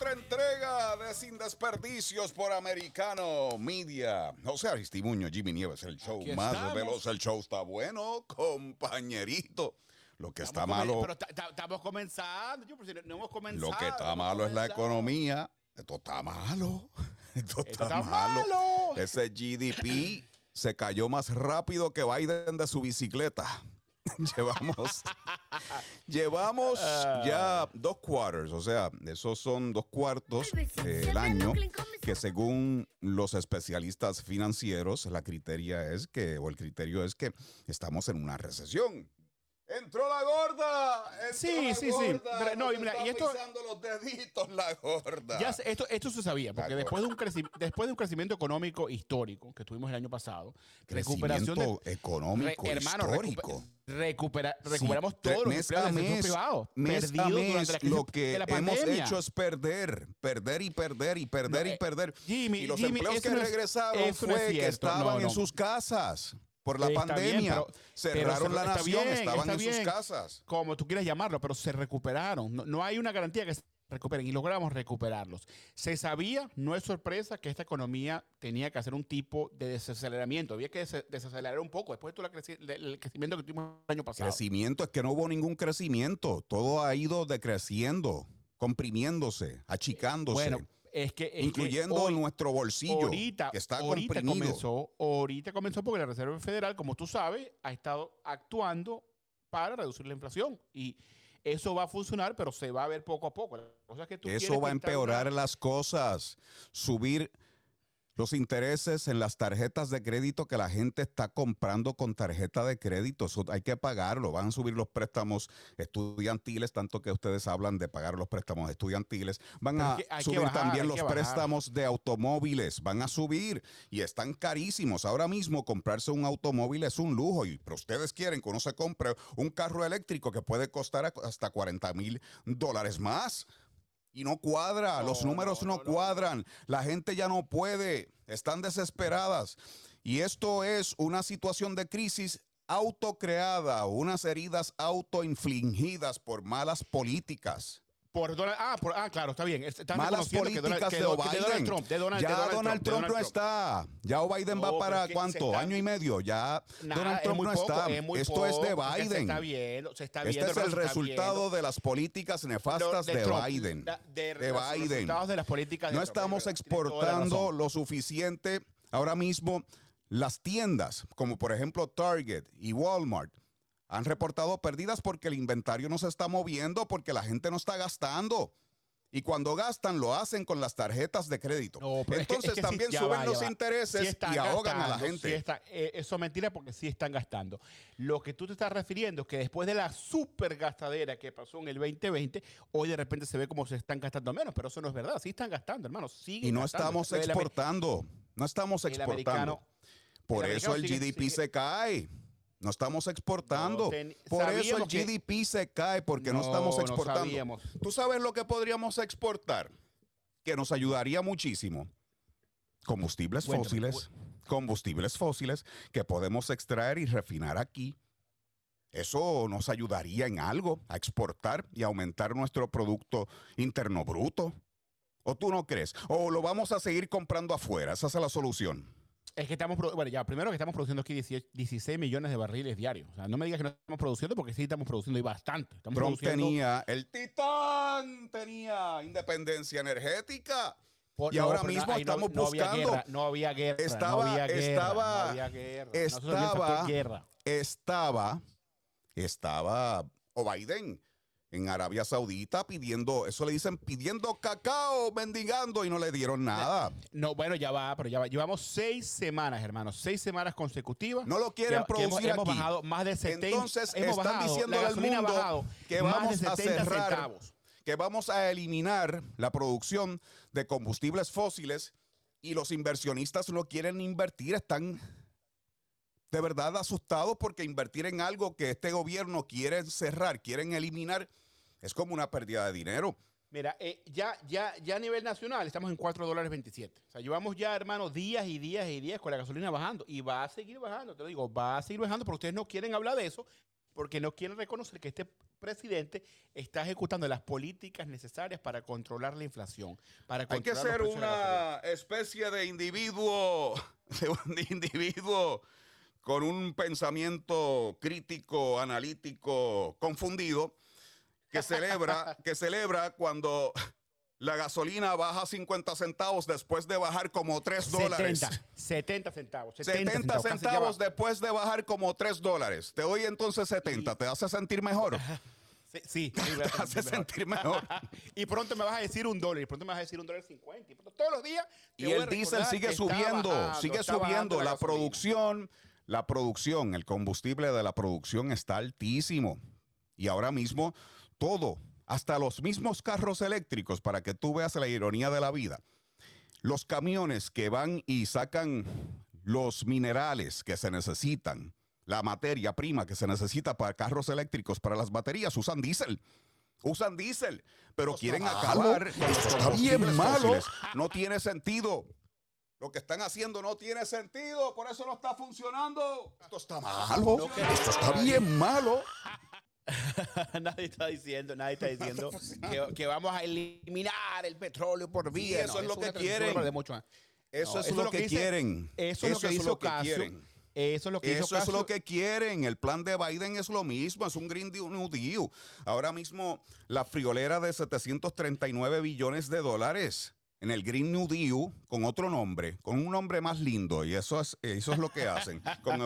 Otra entrega de Sin Desperdicios por Americano Media. José Aristimuño, Jimmy Nieves, el show Aquí más estamos. veloz. El show está bueno, compañerito. Lo que está Estamos malo, comen- Pero ta- ta- estamos comenzando. Yo, pues, si no, hemos comenzado. lo que está malo es la economía. Esto está malo. Esto está, Esto está malo. malo. Ese GDP se cayó más rápido que Biden de su bicicleta. llevamos llevamos ya dos quarters, o sea, esos son dos cuartos del año que según los especialistas financieros la criteria es que o el criterio es que estamos en una recesión. Entró la gorda. entró Sí, la sí, sí. Pero, no, y mira, está y esto- los deditos la gorda. Ya esto, esto se sabía, porque después de, un después de un crecimiento económico histórico que tuvimos el año pasado, recuperación de. Económico Re- hermano, histórico. Recupera- recuperamos los mes empleos a mes, privado mes a la lo que la hemos hecho es perder, perder y perder y perder No, y eh, perder. Jimmy, y los Jimmy, empleos que no es- regresaron eso no es fue que estaban en sus casas por la Está pandemia. pero Cerraron la nación, bien, estaban en sus casas. como tú quieras llamarlo, pero se recuperaron. No, no hay una garantía que recuperen y logramos recuperarlos. Se sabía, no es sorpresa, que esta economía tenía que hacer un tipo de desaceleramiento. Había que des- desacelerar un poco después de todo el creci- crecimiento que tuvimos el año pasado. Crecimiento es que no hubo ningún crecimiento. Todo ha ido decreciendo, comprimiéndose, achicándose. Bueno, es que. es que incluyendo hoy- nuestro bolsillo, Ahorita, que está ahorita comprimido. comenzó, ahorita comenzó porque la Reserva Federal, como tú sabes, ha estado actuando para reducir la inflación. Y eso va a funcionar, pero se va a ver poco a poco. La cosa es que tú Eso va a empeorar una- las cosas, subir los intereses en las tarjetas de crédito que la gente está comprando con tarjeta de crédito. Eso hay que pagarlo. Van a subir los préstamos estudiantiles, tanto que ustedes hablan de pagar los préstamos estudiantiles. Van a hay que- hay que subir bajar, también los préstamos de automóviles. Van a subir y están carísimos. Ahora mismo comprarse un automóvil es un lujo. Y pero ustedes quieren que uno se compre un carro eléctrico que puede costar hasta 40 mil dólares más. Y no cuadra, No, los números no, no, no, no. cuadran, la gente ya no puede, están desesperadas. Y esto es una situación de crisis autocreada, unas heridas autoinfligidas por malas políticas. Por Donald, ah, por- ah, claro, está bien. Malas reconociendo que políticas Donald, que de Biden. Trump. De Donald, ya de Donald, Donald, Trump, de no está. Ya Biden No, va para es que cuánto, está- año y medio. Ya Donald es Trump muy no poco, está. es Esto es de poco, porque Se Biden. está viendo, se está Este viendo. es el resultado viendo. de las políticas nefastas de, Trump, Biden. la- de, los Biden. de las políticas No Trump, estamos es exportando lo suficiente. Ahora mismo, las tiendas, como por ejemplo Target y Walmart, han reportado pérdidas porque el inventario no se está moviendo, porque la gente no está gastando. Y cuando gastan, lo hacen con las tarjetas de crédito. No, pero es que- Entonces es que sí, también suben va, los va. intereses Sí y ahogan a la gente. sí está- eh, eso es mentira porque sí están gastando. Lo que tú te estás refiriendo es que después de la super gastadera que pasó en el 2020, hoy de repente se ve como se están gastando menos, pero eso no es verdad. Sí están gastando, hermano. siguen y no gastando. estamos exportando. No estamos exportando. Por el eso el sigue- GDP sigue- se cae. No estamos exportando. No, ten- Por eso el que- GDP se cae porque no, No, estamos exportando. ¿Tú sabes lo que podríamos exportar? Que nos ayudaría muchísimo. Combustibles Cuéntame, fósiles. Combustibles fósiles que podemos extraer y refinar aquí. Eso nos ayudaría en algo a exportar y aumentar nuestro Producto Interno Bruto. ¿O tú no crees? ¿O lo vamos a seguir comprando afuera? Esa es la solución. Es que estamos, bueno, ya, primero que estamos produciendo aquí 18 16 millones de barriles diarios. O sea, no me digas que no estamos produciendo porque sí estamos produciendo y bastante. Estamos Trump produciendo tenía, el titán tenía independencia energética. por- y ahora mismo no- estamos no había buscando- guerra, no había guerra. Estaba- no había guerra, estaba- no había guerra. Estaba- factor guerra. Estaba, estaba o Biden en Arabia Saudita pidiendo, eso le dicen pidiendo cacao, mendigando y no le dieron nada. No, bueno, ya va, pero ya va. Llevamos seis semanas, hermanos. Seis semanas consecutivas. No lo quieren hemos, producir hemos bajado más de 70. Entonces hemos están bajado, diciéndole al mundo bajado que vamos a 70 cerrar centavos. que vamos a eliminar la producción de combustibles fósiles y los inversionistas no quieren invertir, están de verdad asustados porque invertir en algo que este gobierno quiere cerrar, quieren eliminar, es como una pérdida de dinero. Mira, eh, ya, ya, ya a nivel nacional estamos en 4 dólares 27. O sea, llevamos ya, hermano, días y días y días con la gasolina bajando. Y va a seguir bajando, te lo digo, va a seguir bajando, pero ustedes no quieren hablar de eso porque no quieren reconocer que este presidente está ejecutando las políticas necesarias para controlar la inflación. Para Hay que ser una especie de individuo, de individuo con un pensamiento crítico, analítico, confundido que celebra, que celebra cuando la gasolina baja 50 centavos después de bajar como 3 dólares. 70, centavos. 70, centavos, después de bajar como 3 dólares. Te doy entonces 70. ¿Te hace sentir mejor? Sí, te hace sentir mejor. y pronto me vas a decir un dólar, y pronto me vas a decir un dólar 50. Y todos los días. Y el diésel sigue subiendo, sigue subiendo. La, producción, la producción, el combustible de la producción está altísimo. Y ahora mismo todo, hasta los mismos carros eléctricos, para que tú veas la ironía de la vida. Los camiones que van y sacan los minerales que se necesitan, la materia prima que se necesita para carros eléctricos, para las baterías, usan diésel. Usan diésel, pero quieren acabar. Esto está bien malo. No tiene sentido. Lo que están haciendo no tiene sentido, por eso no está funcionando. Esto está malo. Esto está bien malo. nadie está diciendo, nadie está diciendo que, vamos a eliminar el petróleo por vía. eso, es lo que quieren. Eso, es, lo que, quieren. Eso es lo que hizo quieren. Eso es lo que Eso es lo que quieren. El plan de Biden es lo mismo, es un Green New Deal. Ahora mismo la friolera de 739 billones de dólares en el Green New Deal con otro nombre, con un nombre más lindo, y eso es, eso es lo que hacen, con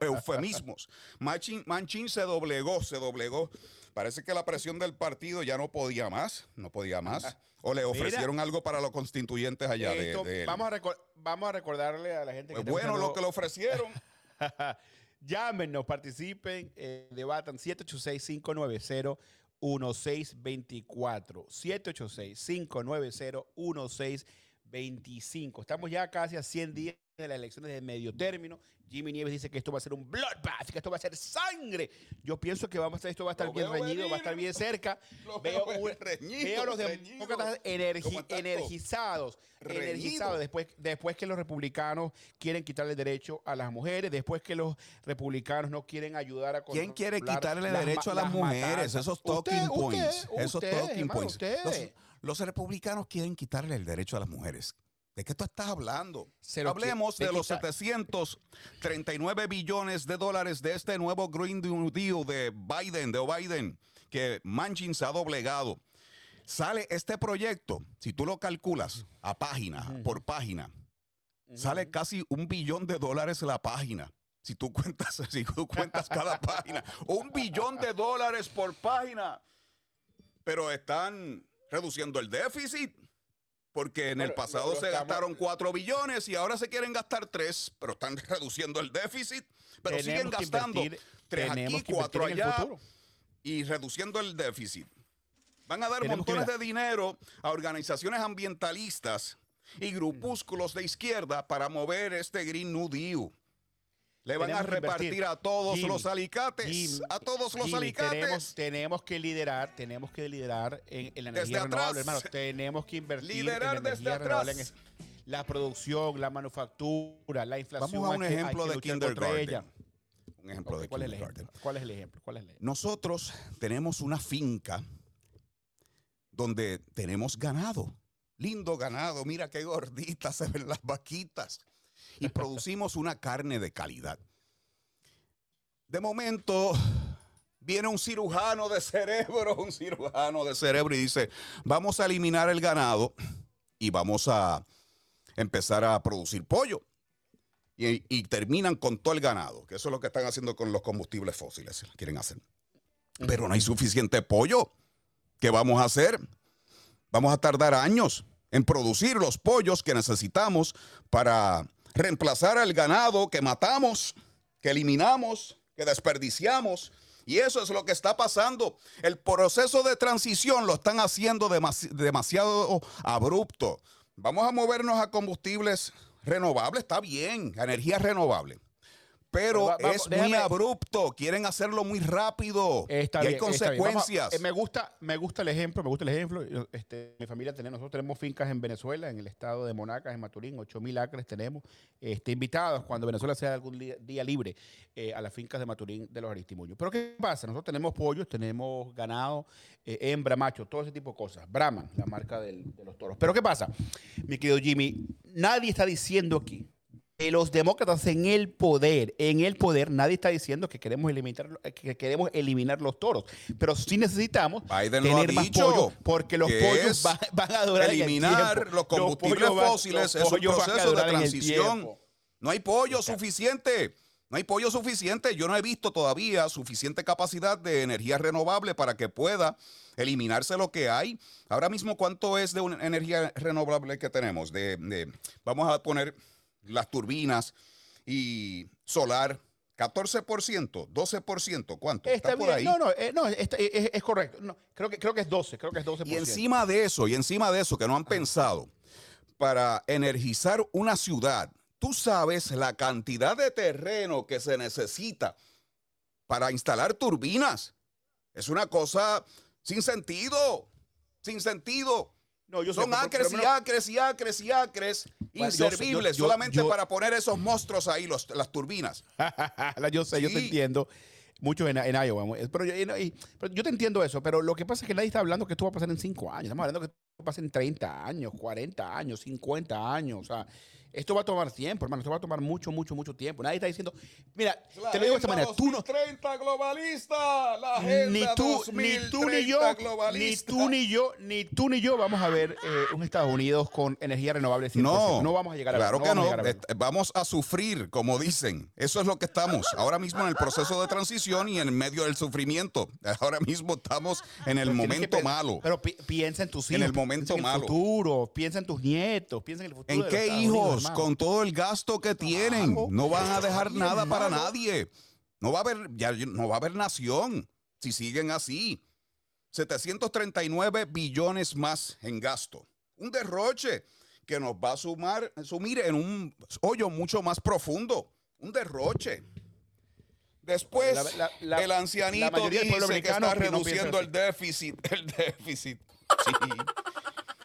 eufemismos. Manchin, se doblegó, se doblegó. Parece que la presión del partido ya no podía más, no podía más. O le ofrecieron algo para los constituyentes allá de, Vamos, a vamos a recordarle a la gente que... Pues bueno, lo que le ofrecieron. Llámenos, participen, eh, debatan 786 590 1624. 786-590-1625. Estamos ya casi a 100 días de las elecciones de medio término. Jimmy Nieves dice que esto va a ser un bloodbath, que esto va a ser sangre. Yo pienso que vamos a, esto va a estar bien reñido, va a estar bien cerca. veo, veo, los demócratas energizados, energizados después, después que los republicanos quieren quitarle el derecho a las mujeres, después que los republicanos no quieren ayudar a ¿Quién quiere quitarle el derecho a las, mujeres? Esos talking points. esos talking points. los republicanos quieren quitarle el derecho a las mujeres. ¿De qué tú estás hablando? Hablemos de, los 739 billones de dólares de este nuevo Green New Deal de Biden, de Biden, que Manchin se ha doblegado. Sale este proyecto, si tú lo calculas a página por página, sale casi un billón de dólares la página. Si tú cuentas, si tú cuentas cada página, un billón de dólares por página. Pero están reduciendo el déficit porque en el pasado se gastaron 4 billones y ahora se quieren gastar 3, pero están reduciendo el déficit, pero siguen gastando 3 aquí, 4 allá y reduciendo el déficit. Van a dar montones de dinero a organizaciones ambientalistas y grupúsculos de izquierda para mover este Green New Deal. Le van a repartir a todos los alicates. a todos los alicates. Tenemos, que liderar, tenemos que liderar en, la energía renovable, hermano. Tenemos que invertir liderar en la energía renovable. la producción, la manufactura, la inflación. Vamos a un ejemplo de kindergarten. Un ejemplo de ¿cuál kindergarten. Es ¿Cuál es el ejemplo? ¿Cuál es el ejemplo? Nosotros tenemos una finca donde tenemos ganado. Lindo ganado. Mira qué gorditas se ven las vaquitas y producimos una carne de calidad. De momento viene un cirujano de cerebro, un cirujano de cerebro y dice, vamos a eliminar el ganado y vamos a empezar a producir pollo. Y, terminan con todo el ganado, que eso es lo que están haciendo con los combustibles fósiles, quieren hacer. Pero no hay suficiente pollo. ¿Qué vamos a hacer? Vamos a tardar años en producir los pollos que necesitamos para reemplazar al ganado que matamos, que eliminamos, que desperdiciamos. Y eso es lo que está pasando. El proceso de transición lo están haciendo demasiado abrupto. Vamos a movernos a combustibles renovables, está bien, energía renovable. Pero Va- es muy abrupto. Quieren hacerlo muy rápido. Está y hay bien. Vamos consecuencias. eh, me gusta, me gusta el ejemplo, me gusta el ejemplo. Este, mi familia tenemos, nosotros tenemos fincas en Venezuela, en el estado de Monacas, en Maturín, 8 mil acres tenemos, este, invitados cuando Venezuela sea algún día, día libre eh, a las fincas de Maturín de los Aristimuños. Pero ¿qué pasa? Nosotros tenemos pollos, tenemos ganado, eh, hembra, macho, todo ese tipo de cosas. Brahman, la marca del- de los toros. Pero ¿qué pasa? Mi querido Jimmy, nadie está diciendo aquí los demócratas en el poder, en el poder, nadie está diciendo que queremos eliminar, que queremos eliminar los toros, pero sí necesitamos Biden tener más pollo, porque los pollos van, van a durar en el eliminar los combustibles fósiles los es un proceso de transición. No hay pollo suficiente. No hay pollo suficiente. Yo no he visto todavía suficiente capacidad de energía renovable para que pueda eliminarse lo que hay. Ahora mismo, ¿cuánto es de una energía renovable que tenemos? De, de- vamos a poner las turbinas y solar. 14%, 12%, ¿cuánto? Está, Está por ahí. No, no, eh, no está- es, correcto. No, creo, que, creo que es 12, creo que es 12%. Y encima de eso, y encima de eso, que no han pensado, para energizar una ciudad, tú sabes la cantidad de terreno que se necesita para instalar turbinas. Es una cosa sin sentido, sin sentido. No, yo sé, Son acres pero- y acres y acres y acres yo- inservibles yo- solamente yo- para poner esos monstruos ahí, los- las turbinas. Yo sé, yo te entiendo. Mucho en, en Iowa. Pero yo, y- y- pero yo te entiendo eso. Pero lo que pasa es que nadie está hablando que esto va a pasar en 5 años. Estamos hablando que esto va a pasar en 30 años, 40 años, 50 años. O sea, esto va a tomar tiempo, hermano. Esto va a tomar mucho, mucho, mucho tiempo. Nadie está diciendo, mira, te lo digo de esta manera. Tú no, 30 globalista, la ni tú, ni tú ni yo, ni tú ni yo, ni tú ni yo vamos a ver eh, un Estados Unidos con energía renovable 100%. No, no vamos a llegar a Claro que vamos a no. llegar a Vamos a sufrir, como dicen. Eso es lo que estamos ahora mismo en el proceso de transición y en medio del sufrimiento. Ahora mismo estamos en el Pero momento malo. Pero pi- piensa en tus hijos. En el piensa momento en el malo. futuro, piensa en tus nietos, piensa en el futuro. ¿En de qué Estados hijos? Con todo el gasto que tienen. Claro. No van a dejar nada para nadie. No va a haber, ya no va a haber nación si siguen así. 739 billones más en gasto. Un derroche que nos va a sumar, sumir en un hoyo mucho más profundo. Un derroche. Después, La- la- la- el ancianito dice que está no reduciendo piensa el déficit. El déficit. Sí.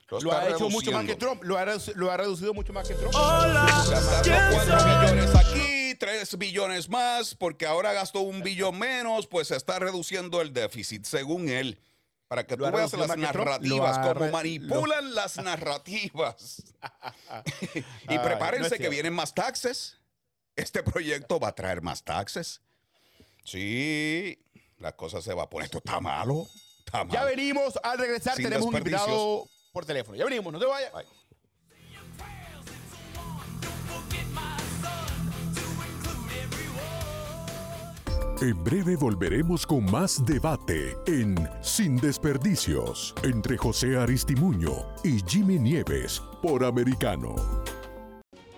Lo ha hecho mucho más que. Trump. Lo ha, lo ha reducido mucho más que Trump. Gastando 4 billones aquí, 3 billones más, porque ahora gastó un billón menos, pues se está reduciendo el déficit, según él. Para que tú Lo veas las narrativas, re- manipulan las narrativas. y Ay, no prepárense que vienen más taxes. Este proyecto va a traer más taxes. Sí, la cosa se va a poner. Esto está malo. Está malo. Ya venimos, al regresar Sin tenemos un invitado por teléfono. Ya venimos, no te vayas. Ay. En breve volveremos con más debate en Sin Desperdicios entre José Aristimuño y Jimmy Nieves por Americano.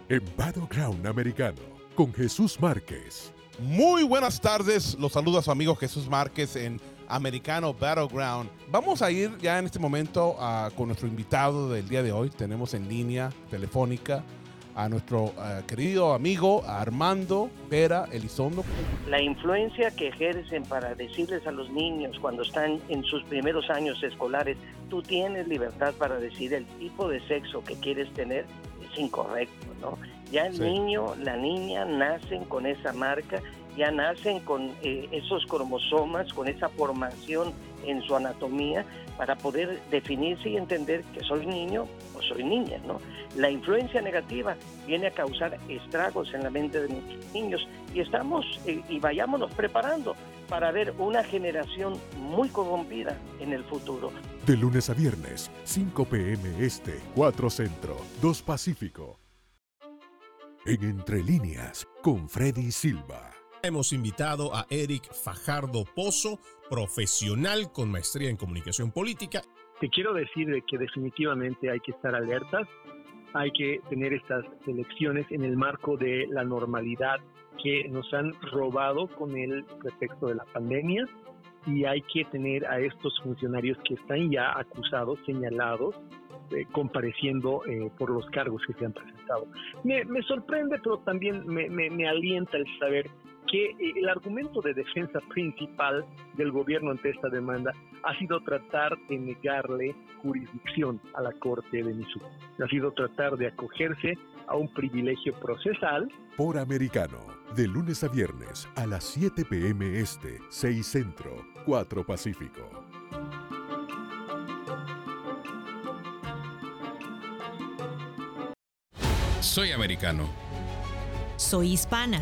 En Battleground Americano con Jesús Márquez. Muy buenas tardes, los saluda su amigo Jesús Márquez en Americano Battleground. Vamos a ir ya en este momento ah, con nuestro invitado del día de hoy. Tenemos en línea telefónica a nuestro ah, querido amigo Armando Vera Elizondo. la influencia que ejercen para decirles a los niños cuando están en sus primeros años escolares, tú tienes libertad para decir el tipo de sexo que quieres tener, es incorrecto, ¿no? Ya el Sí. niño, la niña nacen con esa marca, ya nacen con eh, esos cromosomas, con esa formación en su anatomía para poder definirse y entender que soy niño o soy niña, ¿no? La influencia negativa viene a causar estragos en la mente de nuestros niños y estamos eh, y vayámonos preparando para ver una generación muy corrompida en el futuro. De lunes a viernes, 5 p.m. Este, 4 Centro, 2 Pacífico. En Entre Líneas, con Freddy Silva. Hemos invitado a Eric Fajardo Pozo, profesional con maestría en comunicación política. Te quiero decir de que definitivamente hay que estar alertas, hay que tener estas elecciones en el marco de la normalidad que nos han robado con el pretexto de la pandemia y hay que tener a estos funcionarios que están ya acusados, señalados, eh, compareciendo eh, por los cargos que se han presentado. Me, me sorprende, pero también me, me, me alienta el saber que eh, el argumento de defensa principal del gobierno ante esta demanda ha sido tratar de negarle jurisdicción a la Corte de Missouri. Ha sido tratar de acogerse a un privilegio procesal. Por americano, de lunes a viernes a las 7 p.m. Este, 6 Centro, 4 Pacífico. Soy americano. Soy hispana.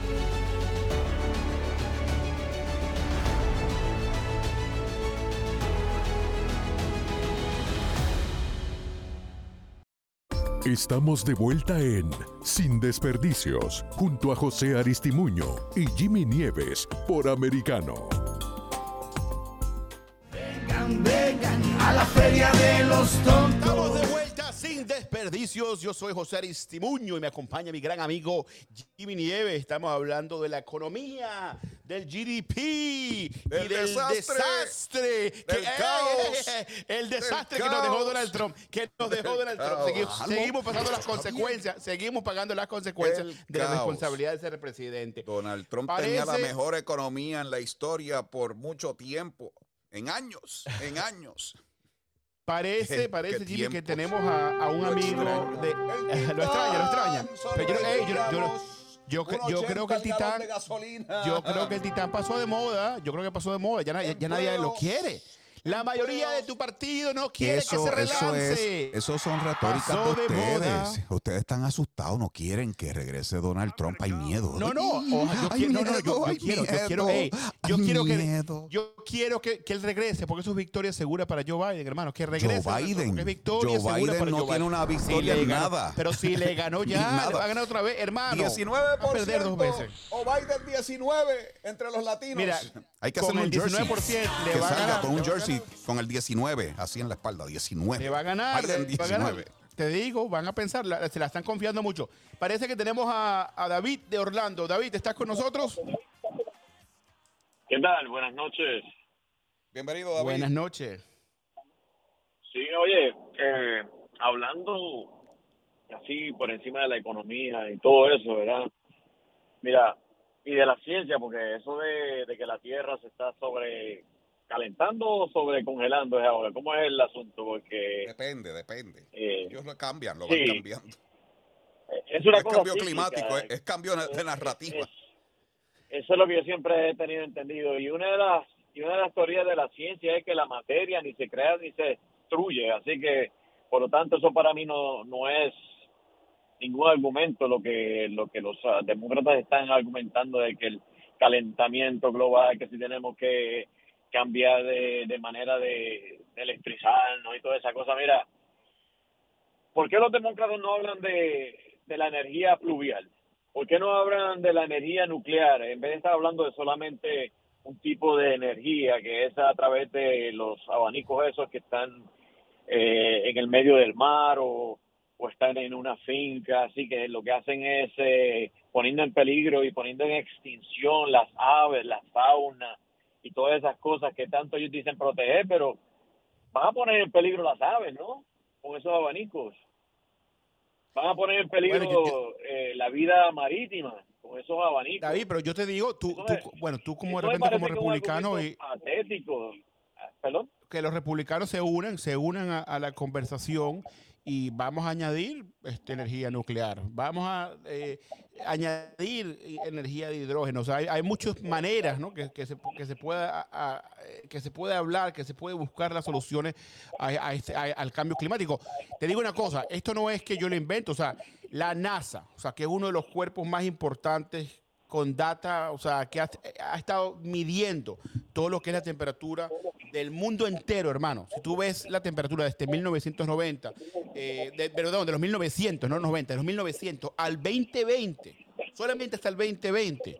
Estamos de vuelta en Sin Desperdicios, junto a José Aristimuño y Jimmy Nieves por Americano. Vengan, vengan a la feria de los tontos. Yo soy José Aristimuño y me acompaña mi gran amigo Jimmy Nieves. Estamos hablando de la economía, del GDP y Del del desastre, desastre. del que- caos, el desastre del que nos dejó. Donald Trump. Que nos dejó Donald Trump. Seguimos, seguimos pasando las consecuencias. Seguimos pagando las consecuencias El de la responsabilidad de ser presidente. Donald Trump Parece- tenía la mejor economía en la historia por mucho tiempo. En años, en años. Parece, parece, Jimmy, que tenemos a, a un amigo de... lo extraña, lo extraña. Pero yo, yo- yo- yo cre- yo creo que el Titán... Yo creo que el Titán pasó de moda. Yo creo que pasó de moda. Ya, na- ya nadie lo quiere. La mayoría de tu partido no quiere que se relance. eso son retóricas de moda. ustedes. Ustedes están asustados, no quieren que regrese Donald Trump. Hay miedo. No, no, yo quiero, no, no, yo, quiero, que, yo quiero que, que él regrese, porque eso es victoria segura para Joe Biden, hermano, que regrese. Joe Biden. es victoria Joe segura Biden para no Joe tiene Biden. una Sí victoria le en ganó, nada. Pero si le ganó ya, le va a ganar otra vez, hermano. 19%. Va a perder dos veces. O Biden 19 entre los latinos. Mira, hay que hacer un jersey 19% le va a ganar, con un le con el 19 así en la espalda, 19. Le va a ganar, Biden le va a ganar. 19. Te digo, van a pensar, la- se la están confiando mucho. Parece que tenemos a, a David de Orlando. David, ¿estás con nosotros? ¿Qué tal? Buenas noches. Bienvenido, David. Buenas noches. Sí, oye, eh, hablando así por encima de la economía y todo eso, ¿verdad? Mira, y de la ciencia, porque eso de, de que la Tierra se está sobre calentando o sobre congelando es ahora. ¿Cómo es el asunto? Porque Depende, depende. eh, Ellos lo cambian, lo Sí. van cambiando. es una cosa cambio física, climático, es, es cambio de es- narrativa. es- eso es lo que yo siempre he tenido entendido. Y una de las y una de las teorías de la ciencia es que la materia ni se crea ni se destruye. Así que, por lo tanto, eso para mí no, no es ningún argumento lo que lo que los demócratas están argumentando de que el calentamiento global, que si tenemos que cambiar de, manera de, de electrizarnos y toda esa cosa. Mira, ¿por qué los demócratas no hablan de, la energía pluvial? ¿Por qué no hablan de la energía nuclear en vez de estar hablando de solamente un tipo de energía que es a través de los abanicos esos que están eh, en el medio del mar o, están en una finca? Así que lo que hacen es eh, poniendo en peligro y poniendo en extinción las aves, la fauna y todas esas cosas que tanto ellos dicen proteger, pero van a poner en peligro las aves, ¿no? Con esos abanicos van a poner en peligro Bueno, yo- eh, la vida marítima con esos abanicos. David, pero yo te digo, tú, bueno, tú como de repente como republicano y patético. Ah, Perdón. que los republicanos se unan, se unan a, a la conversación y vamos a añadir este, energía nuclear, vamos a eh, añadir eh, energía de hidrógeno. O sea, hay, hay muchas maneras ¿no? que, que se, que, se pueda, eh, que se puede hablar, que se puede buscar las soluciones a este- a- al cambio climático. Te digo una cosa, esto no es que yo lo invento, o sea, la NASA, o sea, que es uno de los cuerpos más importantes con data, o sea, que ha, estado midiendo todo lo que es la temperatura del mundo entero, hermano. Si tú ves la temperatura desde 1990, eh, de- perdón, de los 1900, no 90, de los 1900 al 2020, solamente hasta el 2020,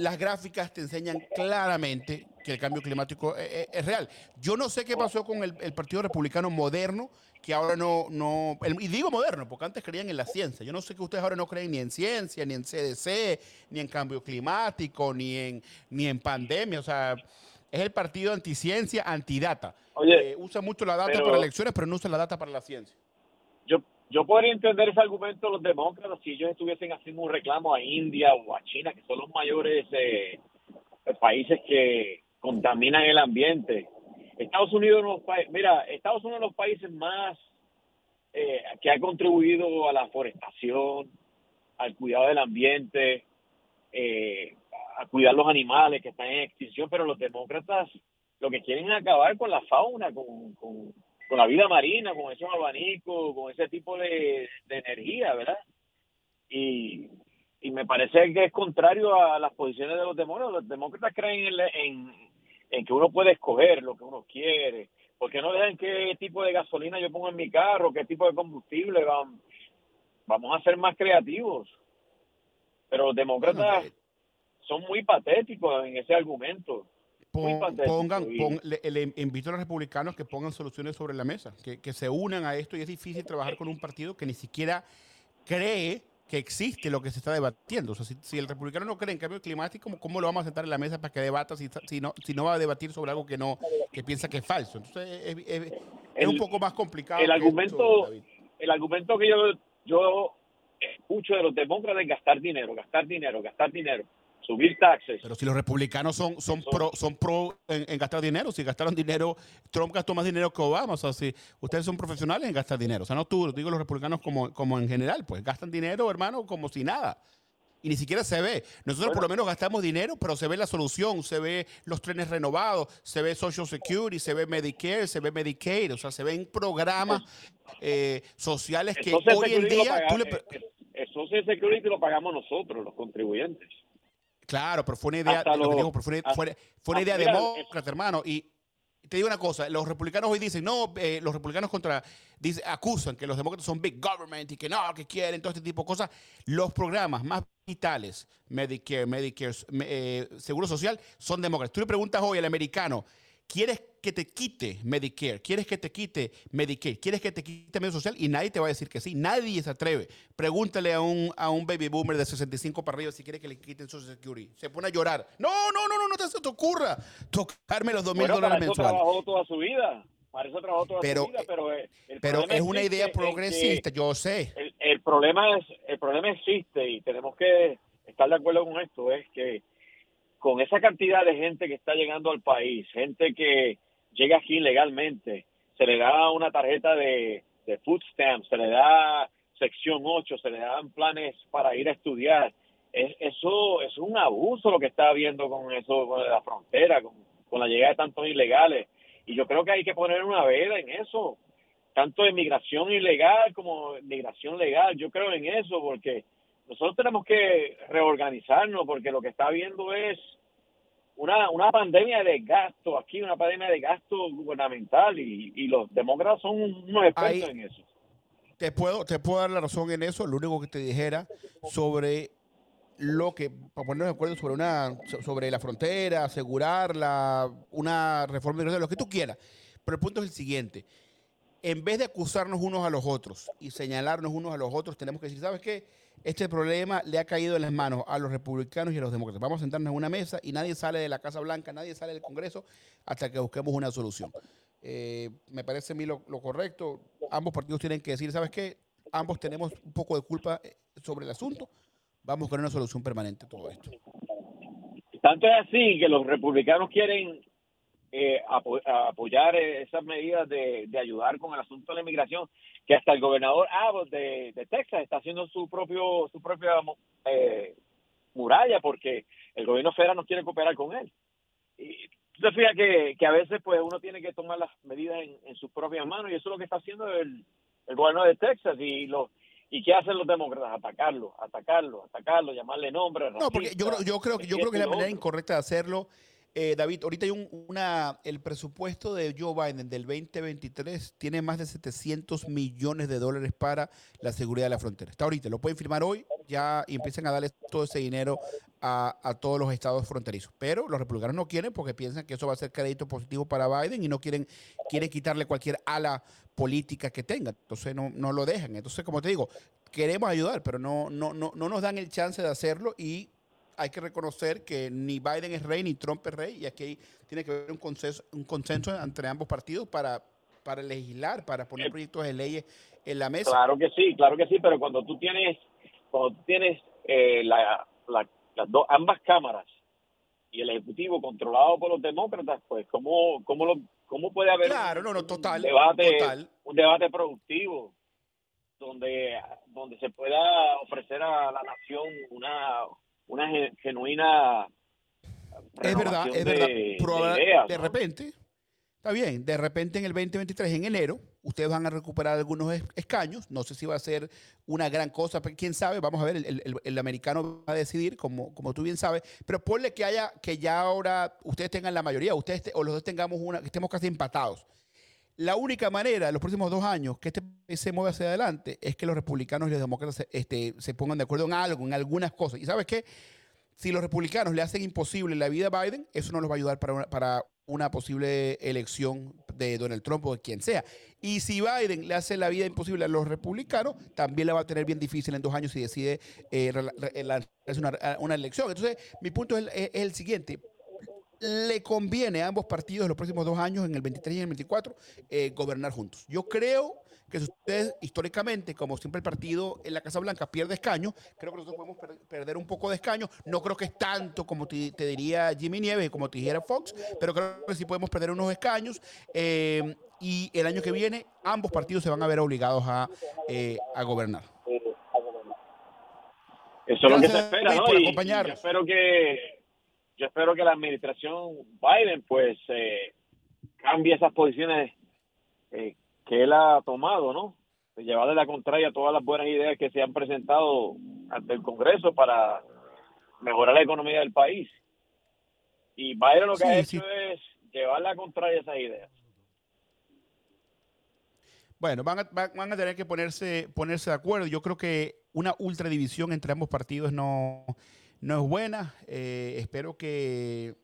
las gráficas te enseñan claramente que el cambio climático es, es- es real. Yo no sé qué pasó con el, el Partido Republicano moderno, que ahora no, no el- y digo moderno, porque antes creían en la ciencia. Yo no sé que ustedes ahora no creen ni en ciencia, ni en CDC, ni en cambio climático, ni en, ni en pandemia. O sea, es el partido anticiencia, antidata. Oye, Eh, usa mucho la data pero- para elecciones, pero no usa la data para la ciencia. Yo podría entender ese argumento de los demócratas si ellos estuviesen haciendo un reclamo a India o a China, que son los mayores eh, países que contaminan el ambiente. Estados Unidos, los mira, Estados Unidos es uno de los países más eh, que ha contribuido a la forestación, al cuidado del ambiente, eh, a cuidar los animales que están en extinción, pero los demócratas lo que quieren es acabar con la fauna, con, con, con la vida marina, con esos abanicos, con ese tipo de, de energía, ¿verdad? Y, y me parece que es contrario a las posiciones de los demócratas. Los demócratas creen en, la- en, en que uno puede escoger lo que uno quiere. porque no dejan qué tipo de gasolina yo pongo en mi carro? ¿Qué tipo de combustible? Vamos, vamos a ser más creativos. Pero los demócratas son muy patéticos en ese argumento. Pon- pongan, pon- le, le invito a los republicanos que pongan soluciones sobre la mesa, que, que se unan a esto y es difícil trabajar con un partido que ni siquiera cree que existe lo que se está debatiendo. O sea, si, si el republicano no cree en cambio climático, ¿cómo, lo vamos a sentar en la mesa para que debata si, si, no, si no va a debatir sobre algo que no que piensa que es falso? Entonces es, es- es El- un poco más complicado. el argumento esto, el argumento que yo yo escucho de los demócratas es gastar dinero, gastar dinero, gastar dinero, subir taxes. Pero si los republicanos son, son pro, son pro en, en gastar dinero, si gastaron dinero, Trump gastó más dinero que Obama. O sea, si ustedes son profesionales en gastar dinero. O sea, no tú, digo los republicanos como, como en general, pues gastan dinero, hermano, como si nada. Y ni siquiera se ve. Nosotros por lo menos gastamos dinero, pero se ve la solución, se ve los trenes renovados, se ve Social Security, se ve Medicare, se ve Medicaid, o sea, se ven programas eh, sociales que hoy en día paga- tú le... eh, eh, el Social Security lo pagamos nosotros, los contribuyentes. Claro, pero fue una idea, lo digo, fue, hasta- fue- fue una idea demócrata, hermano. Y te digo una cosa, los republicanos hoy dicen, no, eh, los republicanos contra, dice, acusan que los demócratas son big government y que no, que quieren todo este tipo de cosas. Los programas más vitales, Medicare, Medicare, me- eh, Seguro Social, son demócratas. Tú le preguntas hoy al americano, ¿quieres que te quite Medicare? ¿Quieres que te quite Medicare? ¿Quieres que te quite Medio Social? Y nadie te va a decir que sí. Nadie se atreve. Pregúntale a un, a un baby boomer de 65 para arriba si quiere que le quiten Social Security. Se pone a llorar. No, no, no, no, no te, se te ocurra tocarme los dos mil dólares eso mensuales. trabajó toda su vida. Para eso trabajó toda Pero, su vida, pero, eh, el Pero problema es una idea que progresista, yo sé. El, el problema es el problema existe y tenemos que estar de acuerdo con esto es que con esa cantidad de gente que está llegando al país, gente que llega aquí ilegalmente, se le da una tarjeta de, de food stamps, se le da sección 8, se le dan planes para ir a estudiar. Es, eso es un abuso lo que está habiendo con eso, con la frontera, con, la llegada de tantos ilegales. Y yo creo que hay que poner una veda en eso, tanto de migración ilegal como migración legal. Yo creo en eso porque nosotros tenemos que reorganizarnos porque lo que está habiendo es una, una pandemia de gasto aquí, una pandemia de gasto gubernamental y, y los demócratas son unos expertos Ahí- en eso. Te puedo, te puedo dar la razón en eso. Lo único que te dijera sobre lo que, para ponernos de acuerdo sobre una, so- sobre la frontera, asegurarla, una reforma migratoria, lo que tú quieras. Pero el punto es el siguiente. En vez de acusarnos unos a los otros y señalarnos unos a los otros, tenemos que decir, ¿sabes qué? Este problema le ha caído en las manos a los republicanos y a los demócratas. Vamos a sentarnos en una mesa y nadie sale de la Casa Blanca, nadie sale del Congreso hasta que busquemos una solución. Eh, me parece a mí lo, correcto. Ambos partidos tienen que decir, ¿sabes qué? Ambos tenemos un poco de culpa eh, sobre el asunto. Vamos buscar una solución permanente a todo esto. Tanto es así que los republicanos quieren eh, apo- apoyar eh, esas medidas de, de ayudar con el asunto de la inmigración, que hasta el gobernador Abbott de, de Texas está haciendo su propio su propia eh, muralla porque el gobierno federal no quiere cooperar con él. Y tú te fijas que, que a veces pues uno tiene que tomar las medidas en, en sus propias manos y eso es lo que está haciendo el, el gobernador de Texas y los ¿Y qué hacen los demócratas? Atacarlo, atacarlo, atacarlo, llamarle nombre. No, porque yo creo, yo creo, que- yo creo que es la manera incorrecta de hacerlo. Eh, David, ahorita hay un, una, el presupuesto de Joe Biden del 2023 tiene más de 700 millones de dólares para la seguridad de la frontera. Está ahorita, lo pueden firmar hoy, ya y empiecen a darle todo ese dinero a, a todos los estados fronterizos. Pero los republicanos no quieren porque piensan que eso va a ser crédito positivo para Biden y no quieren, quieren quitarle cualquier ala política que tenga. Entonces no, no lo dejan. Entonces, como te digo, queremos ayudar, pero no, no, no, no nos dan el chance de hacerlo y hay que reconocer que ni Biden es rey ni Trump es rey y aquí tiene que haber un consenso, un consenso entre ambos partidos para, para legislar, para poner proyectos de leyes en la mesa. Claro que sí, claro que sí, pero cuando tú tienes, cuando tú tienes eh, la, la- las dos, ambas cámaras y el ejecutivo controlado por los demócratas, pues cómo, cómo, lo, cómo puede haber Claro, no, no, total, un debate, total. un debate productivo donde, donde se pueda ofrecer a la nación una, una ge- genuina Es verdad, es verdad. de- de Proba- ideas, de ¿no? repente, está bien, de repente en el 2023, en enero, ustedes van a recuperar algunos es- escaños. No sé si va a ser una gran cosa, pero quién sabe, vamos a ver, el, el- el americano va a decidir, como, como tú bien sabes. Pero ponle que haya, que ya ahora ustedes tengan la mayoría, ustedes te- o los dos tengamos una, que estemos casi empatados. La única manera en los próximos dos años que este país se mueva hacia adelante es que los republicanos y los demócratas se, este, se pongan de acuerdo en algo, en algunas cosas. ¿Y sabes qué? si los republicanos le hacen imposible la vida a Biden, eso no los va a ayudar para una, posible elección de Donald Trump o de quien sea. Y si Biden le hace la vida imposible a los republicanos, también la va a tener bien difícil en dos años si decide eh, una, elección. Entonces, mi punto es el, es el siguiente. Le conviene a ambos partidos en los próximos dos años, en el 23 y en el 24, eh, gobernar juntos. Yo creo que si ustedes históricamente, como siempre el partido en la Casa Blanca pierde escaños, creo que nosotros podemos per- perder un poco de escaños. No creo que es tanto como te, te diría Jimmy Nieves, como te dijera Fox, pero creo que sí podemos perder unos escaños. eh, y el año que viene ambos partidos se van a ver obligados a, eh, a gobernar. Eso es lo que se espera, espero que yo espero que la administración Biden pues eh, cambie esas posiciones eh, que él ha tomado, ¿no? De llevarle la contraria a todas las buenas ideas que se han presentado ante el Congreso para mejorar la economía del país. Y Biden lo que ha Sí, hecho es llevar la contraria a esas ideas. Bueno, van a, van a tener que ponerse, ponerse de acuerdo. Yo creo que una ultradivisión entre ambos partidos no, no es buena. Eh, espero que,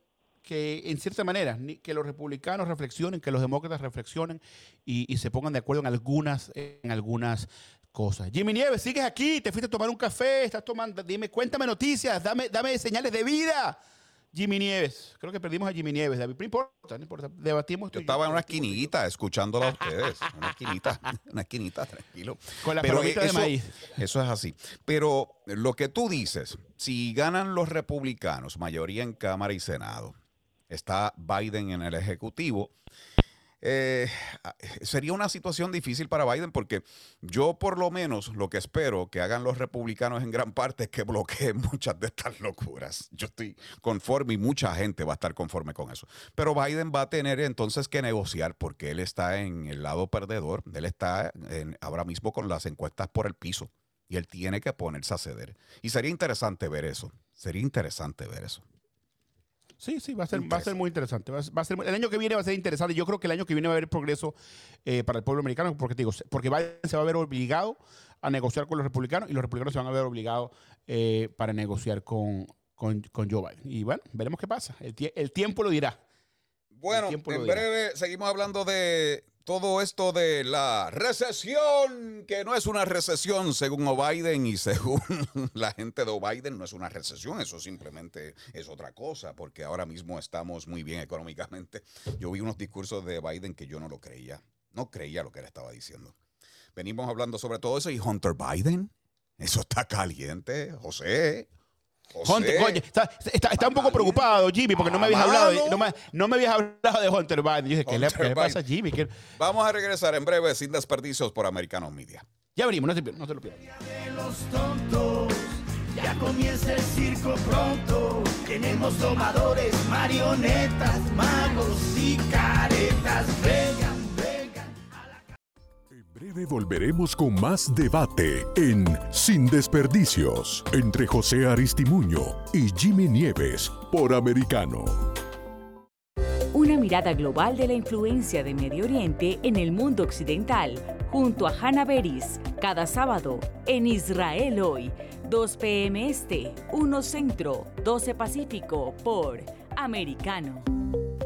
que, en cierta manera, que los republicanos reflexionen, que los demócratas reflexionen y, y se pongan de acuerdo en algunas, en algunas cosas. Jimmy Nieves, sigues aquí, te fuiste a tomar un café, estás tomando, dime, cuéntame noticias, dame, dame señales de vida. Jimmy Nieves, creo que perdimos a Jimmy Nieves, David, no importa, no importa, debatimos. Yo estaba en una esquinita escuchándolo a ustedes. Una esquinita, una esquinita, tranquilo. Con la Pero de maíz. Eso es así. Pero lo que tú dices, si ganan los republicanos, mayoría en Cámara y Senado, está Biden en el Ejecutivo, eh, sería una situación difícil para Biden porque yo por lo menos lo que espero que hagan los republicanos en gran parte es que bloqueen muchas de estas locuras. Yo estoy conforme y mucha gente va a estar conforme con eso. Pero Biden va a tener entonces que negociar porque él está en el lado perdedor, él está ahora mismo con las encuestas por el piso y él tiene que ponerse a ceder. Y sería interesante ver eso, sería interesante ver eso. Sí, sí, va a ser, va a ser muy interesante. Va a, va a ser, el año que viene va a ser interesante. Yo creo que el año que viene va a haber progreso eh, para el pueblo americano, porque te digo, porque Biden se va a ver obligado a negociar con los republicanos y los republicanos se van a ver obligados eh, para negociar con, con, con Joe Biden. Y bueno, veremos qué pasa. El, tie- el tiempo lo dirá. Bueno, tiempo lo en dirá. breve seguimos hablando de todo esto de la recesión, que no es una recesión según Biden y según la gente de Biden, no es una recesión, eso simplemente es otra cosa, porque ahora mismo estamos muy bien económicamente. Yo vi unos discursos de Biden que yo no lo creía, no creía lo que él estaba diciendo. Venimos hablando sobre todo eso y Hunter Biden, eso está caliente, José. José. Hunter, oye, está, está- está un poco preocupado, Jimmy, porque no me habías hablado de, no me, no me habías hablado de Hunter Biden. Yo dije, ¿qué, le, qué le pasa a. Jimmy? ¿Qué- Vamos a regresar en breve sin desperdicios por Americanos Media. Ya venimos, no se, no se lo tontos. Ya comienza el circo pronto. Tenemos domadores, marionetas, magos y caretas. En breve volveremos con más debate en Sin Desperdicios entre José Aristimuño y Jimmy Nieves por Americano. Una mirada global de la influencia de Medio Oriente en el mundo occidental, junto a Hannah Beris, cada sábado en Israel hoy, 2 p.m. Este, 1 Centro, 12 Pacífico por Americano.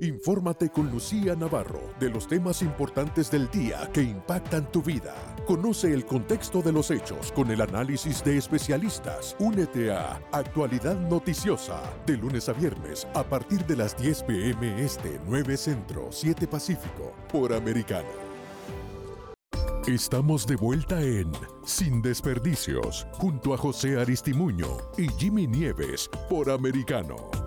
Infórmate con Lucía Navarro de los temas importantes del día que impactan tu vida. Conoce el contexto de los hechos con el análisis de especialistas. Únete a Actualidad Noticiosa de lunes a viernes a partir de las 10 pm este 9 Centro 7 Pacífico por Americano. Estamos de vuelta en Sin Desperdicios junto a José Aristimuño y Jimmy Nieves por Americano.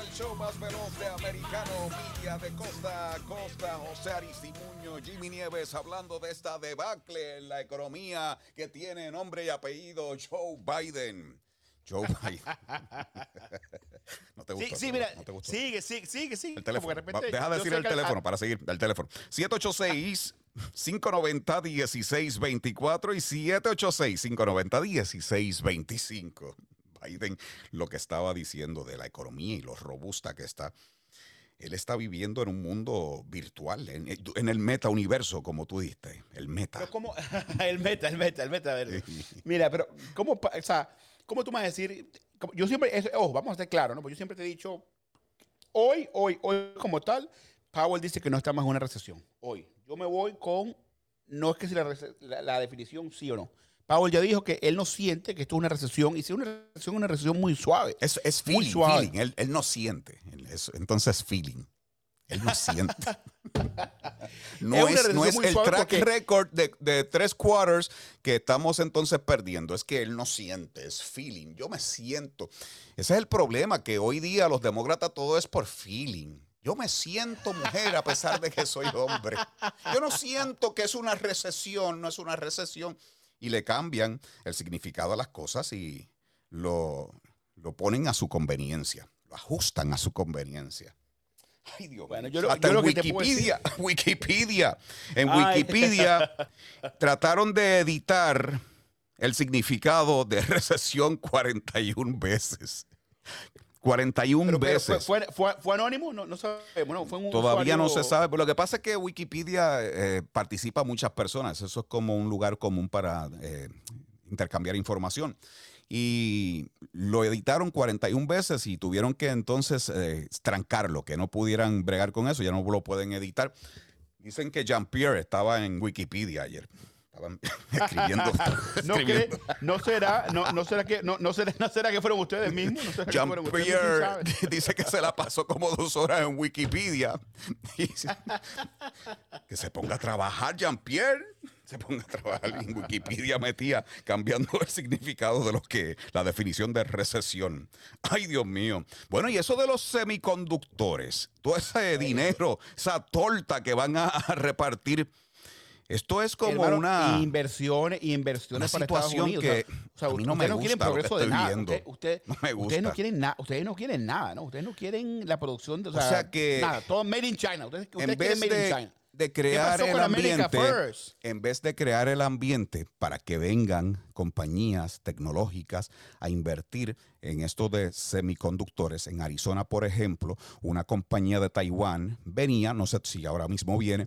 El show más veloz de Americano Media de costa a costa. José Aristimuño, Jimmy Nieves hablando de esta debacle en la economía que tiene nombre y apellido Joe Biden. Joe Biden. no te Sí, gusta. sí, mira, no te gustó. sigue, sigue, sigue, sigue. El teléfono. De repente Deja de decir el que- teléfono para seguir. El teléfono. 786 590 1624 y 786 590 1625. Biden, lo que estaba diciendo de la economía y lo robusta que está. Él está viviendo en un mundo virtual, en, en el meta universo, como tú diste. El meta. Pero ¿cómo? el meta, el meta, el meta. Mira, pero ¿cómo, o sea, ¿cómo tú me vas a decir? Yo siempre, ojo, vamos a estar claros, ¿no? Porque yo siempre te he dicho, hoy, hoy, hoy como tal, Powell dice que no estamos en una recesión. Hoy. Yo me voy con, no es que si la, la- la definición sí o no. Powell ya dijo que él no siente que esto es una recesión y si es una recesión, una recesión muy suave. Es, es muy feeling, suave. feeling. Él, él no siente. Entonces, feeling. Él no siente. No Es no es el track porque- record de, de tres quarters que estamos entonces perdiendo. Es que él no siente, es feeling. Yo me siento. Ese es el problema, que hoy día los demócratas todo es por feeling. Yo me siento mujer a pesar de que soy hombre. Yo no siento que es una recesión, no es una recesión. Y le cambian el significado a las cosas y lo, lo ponen a su conveniencia, lo ajustan a su conveniencia. Ay, Dios Bueno, yo Hasta yo lo en que te Wikipedia, Wikipedia. En Ay. Wikipedia trataron de editar el significado de recesión 41 veces. 41 Pero, pero veces. fue, fue, fue- fue anónimo? No, no sabemos. No, fue un Todavía no se sabe, pero lo que pasa es que Wikipedia eh, participa muchas personas. Eso es como un lugar común para eh, intercambiar información. Y lo editaron 41 veces y tuvieron que entonces eh, trancarlo, que no pudieran bregar con eso, ya no lo pueden editar. Dicen que Jean-Pierre estaba en Wikipedia ayer. Estaban escribiendo. No, escribiendo. cree- no será, no, no será que, no, no será, no será que fueron ustedes mismos. No será que fueron. Jean-Pierre dice que se la pasó como dos horas en Wikipedia. Dice, que se ponga a trabajar, Jean-Pierre. Se ponga a trabajar en Wikipedia metía cambiando el significado de lo que la definición de recesión. Ay, Dios mío. Bueno, y eso de los semiconductores, todo ese dinero, esa torta que van a, a repartir. Esto es como Hermano, una inversiones y inversiones una para Estados situación Unidos. que o sea, a mí no ustedes me no quieren gusta lo que progreso de nada. viendo. Usted- usted- No me Ustedes no gusta. quieren nada. Ustedes no quieren nada, ¿no? Ustedes no quieren la producción de, o O sea, que- nada, todo made in China. Ustedes, ustedes en quieren vez made in China. de crear el ambiente, en vez de crear el ambiente para que vengan compañías tecnológicas a invertir en esto de semiconductores, en Arizona, por ejemplo, una compañía de Taiwán venía, no sé si ahora mismo viene,